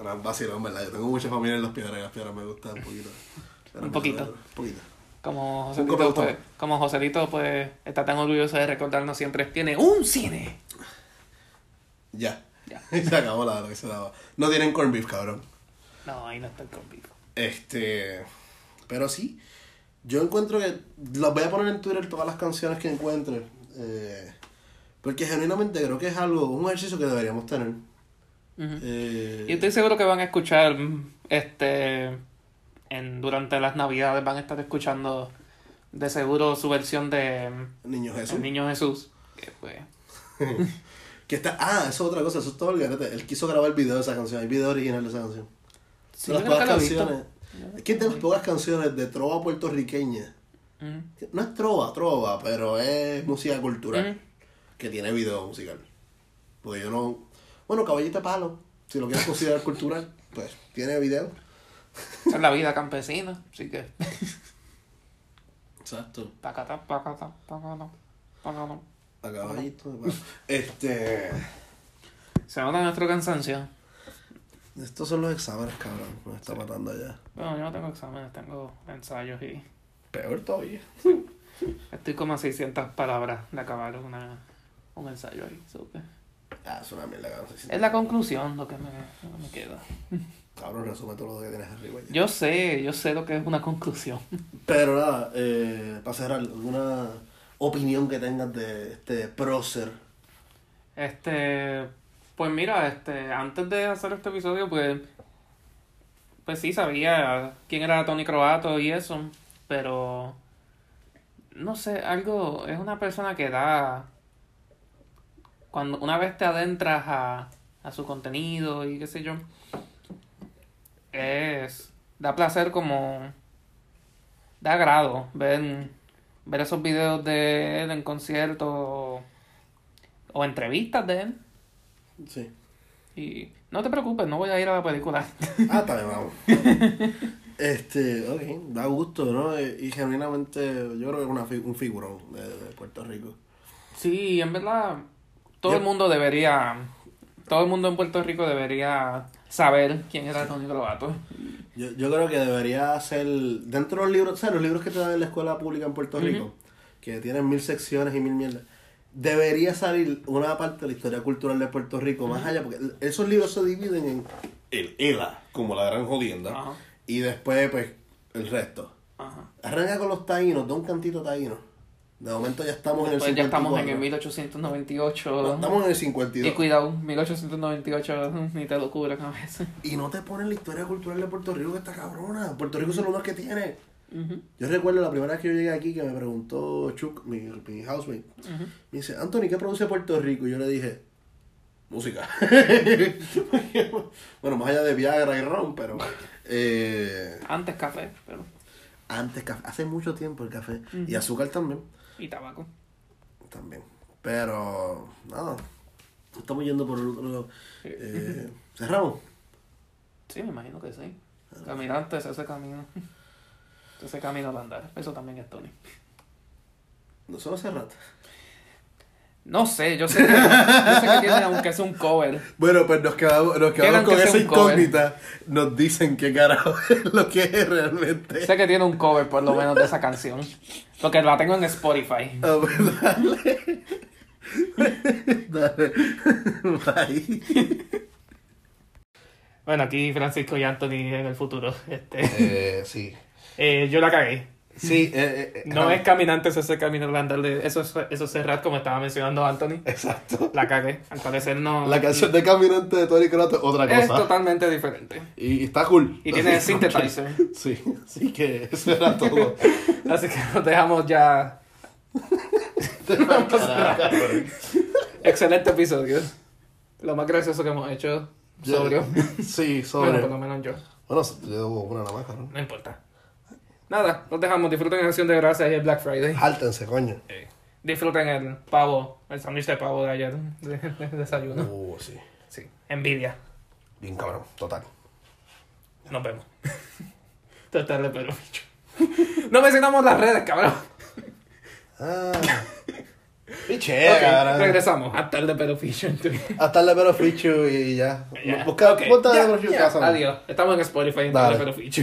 S1: Era vacilón, ¿verdad? Yo tengo mucha familia en las piedras y las piedras me gustan un poquito.
S2: un poquito.
S1: Un poquito.
S2: Como Joselito, pues, como Joselito, pues, está tan orgulloso de recordarnos siempre, tiene un cine.
S1: Ya. Ya. se acabó la, lo que se daba. No tienen corn beef, cabrón.
S2: No, ahí no está el corn beef.
S1: Este. Pero sí. Yo encuentro que. Las voy a poner en Twitter todas las canciones que encuentre. Eh, porque genuinamente creo que es algo. Un ejercicio que deberíamos tener. Uh
S2: -huh. eh, y estoy seguro que van a escuchar. Este. En, durante las navidades van a estar escuchando. De seguro su versión de.
S1: Niño Jesús.
S2: El Niño Jesús. Que fue.
S1: Que está, ah, eso es otra cosa, eso es todo el garete. Él quiso grabar el video de esa canción, el video original de esa canción.
S2: Sí,
S1: de las pocas canciones. Es que de las pocas canciones de trova puertorriqueña
S2: Ujú.
S1: No es trova, trova, pero es música cultural.
S2: Ujú.
S1: Que tiene video musical. Porque yo no. Bueno, caballito palo. Si lo quieres considerar cultural, pues tiene video.
S2: Esa es la vida campesina, así que.
S1: Exacto.
S2: Pacata, pacata, pacata, pacata.
S1: A caballito. Este.
S2: Se nota nuestro cansancio.
S1: Estos son los exámenes, cabrón. Me está matando allá.
S2: Bueno, yo no tengo exámenes, tengo ensayos y
S1: Peor todavía.
S2: estoy como a 600 palabras de acabar una, un ensayo ahí. so que-
S1: Ah, es una mierda.
S2: Es la conclusión lo que me, lo que me queda.
S1: Cabrón, resume todo lo que tienes arriba ya.
S2: Yo sé, yo sé lo que es una conclusión.
S1: Pero nada, eh, para cerrar, ¿alguna opinión que tengas de este prócer?
S2: Este, pues mira, este, antes de hacer este episodio, pues, pues sí sabía quién era Tony Croato y eso, pero no sé, algo, es una persona que da, cuando una vez te adentras a, a su contenido y qué sé yo, es, da placer como, da agrado ver, ver esos videos de él en conciertos o, o entrevistas de él.
S1: Sí.
S2: Y no te preocupes, no voy a ir a la película.
S1: Ah, está bien, vamos. Este, ok, da gusto, ¿no? Eh, Y genuinamente, yo creo que es una fi- un figurón de, de Puerto Rico.
S2: Sí, en verdad, todo
S1: Yo-
S2: el mundo debería, todo el mundo en Puerto Rico debería saber quién era Tony Croato.
S1: Yo, yo creo que debería ser, dentro de los libros, ¿sabes? Los libros que te dan en la escuela pública en Puerto Rico, que tienen mil secciones y mil mierdas, debería salir una parte de la historia cultural de Puerto Rico más allá, porque esos libros se dividen en el ELA, como la gran jodienda, y después, pues, el resto. Arranca con los taínos, da un cantito taíno. De momento ya estamos en el
S2: Pues ya estamos en el
S1: 54.
S2: 1898.
S1: No, estamos en el
S2: Y
S1: 52.
S2: cuidado, 1898 ni te lo cubre cabeza.
S1: Y no te ponen la historia cultural de Puerto Rico que está cabrona. Puerto Rico es lo más que tiene. Yo recuerdo la primera vez que yo llegué aquí que me preguntó Chuck, mi, mi housemate. Me dice, Anthony, ¿qué produce Puerto Rico? Y yo le dije, música. bueno, más allá de Viagra y ron, pero... eh,
S2: Antes café, pero.
S1: antes, café, hace mucho tiempo el café. Y azúcar también.
S2: Y tabaco.
S1: También. Pero, nada. Estamos yendo por el otro... Eh, ¿Cerramos?
S2: Sí, me imagino que sí. Caminantes, ese camino. Ese camino al andar. Eso también es Tony.
S1: No solo cerrate.
S2: No sé, yo sé que, yo sé que tiene, aunque es un cover.
S1: Bueno, pues nos quedamos, nos quedamos con esa
S2: cover.
S1: incógnita. Nos dicen qué carajo es lo que es realmente.
S2: Sé que tiene un cover por lo menos de esa canción. Porque la tengo en Spotify.
S1: Ver, dale. dale. Bye.
S2: Bueno, aquí Francisco y Anthony en el futuro. Este,
S1: Eh, sí.
S2: eh, yo la cagué.
S1: Sí, eh, eh,
S2: No
S1: ah,
S2: es caminantes ese camino de eso es, eso es cerrar como estaba mencionando Anthony.
S1: Exacto.
S2: La cagué. Al parecer no.
S1: La canción de Caminante de Tony Croato es otra
S2: es
S1: cosa.
S2: totalmente diferente.
S1: Y está cool.
S2: Y tiene
S1: Así que-
S2: synthesizer.
S1: Sí, así que eso era todo.
S2: Así que nos dejamos ya. Excelente episodio. Lo más gracioso que hemos hecho. Sobrio.
S1: Sí,
S2: Bueno, por lo menos yo.
S1: Bueno, yo debo cabrón.
S2: No importa. Nada, los dejamos. Disfruten en Acción de Gracias y el Black Friday.
S1: Jáltense, coño.
S2: Eh, Disfruten el pavo, el sándwich de pavo de ayer, de, de desayuno.
S1: Uh, sí.
S2: Sí, envidia.
S1: Bien cabrón, total.
S2: Nos vemos. Tratar de pero bicho. No mencionamos las redes, cabrón.
S1: Ah. Piche,
S2: Ok,
S1: cabrón.
S2: regresamos a tarde pero ficho en Twitter.
S1: Hasta el pero fichu y ya.
S2: Ya,
S1: Busca,
S2: ok,
S1: ponte de Pero casa.
S2: Adiós. Estamos en Spotify en
S1: Dale.
S2: tarde pero ficho.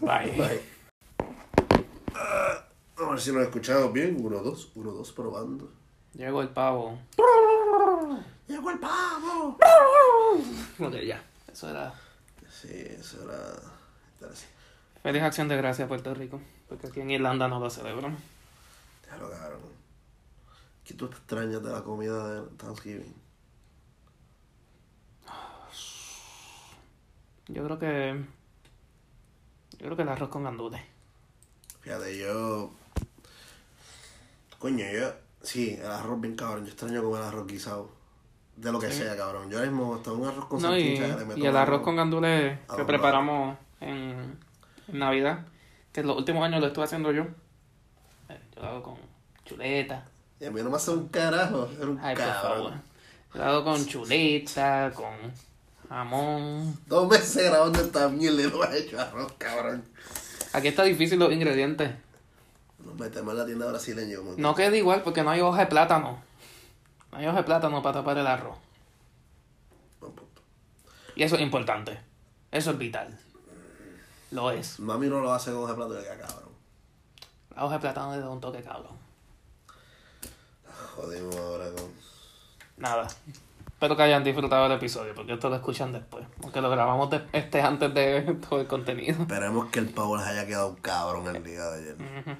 S2: Bye.
S1: Bye. A ver si nos escuchamos bien. Uno, dos, uno, dos, probando.
S2: Llegó el pavo.
S1: ¡Llegó el pavo!
S2: Ok, ya. Eso era.
S1: Sí, eso era. así.
S2: Feliz acción de gracias Puerto Rico. Porque aquí en Irlanda no lo celebran.
S1: Déjalo, cabrón. ¿Qué tú extrañas de la comida de Thanksgiving?
S2: Yo creo que. Yo creo que el arroz con gandules.
S1: Fíjate, yo. Coño, yo. Sí, el arroz bien cabrón. Yo extraño comer arroz guisado. De lo que
S2: Sí.
S1: sea, cabrón. Yo ahora mismo hasta un arroz con
S2: No, y,
S1: salchicha. le meto
S2: y el arroz con gandules que
S1: Adobado.
S2: preparamos en, en Navidad, que los últimos años lo estuve haciendo yo. Yo lo hago con chuleta.
S1: Y a mí no me hace un carajo. Era un
S2: Ay, por favor.
S1: cabrón.
S2: Yo lo hago con chuleta, con jamón.
S1: Dos meses grabando esta mierda y lo has hecho arroz, cabrón.
S2: Aquí está difícil los ingredientes.
S1: Nos metemos en la tienda brasileña. como-
S2: No queda igual porque no hay hoja de plátano. No hay hoja de plátano para tapar el arroz.
S1: Buen punto.
S2: Y eso es importante. Eso es vital. Lo es.
S1: Mami no lo hace con plato de acá, cabrón.
S2: La hoja de plátano le da un toque cabrón.
S1: Jodimos ahora con.
S2: Nada. Espero que hayan disfrutado el episodio porque esto lo escuchan después. Porque lo grabamos de- este antes de todo el contenido.
S1: Esperemos que el les haya quedado cabrón el día de ayer.
S2: Ujú.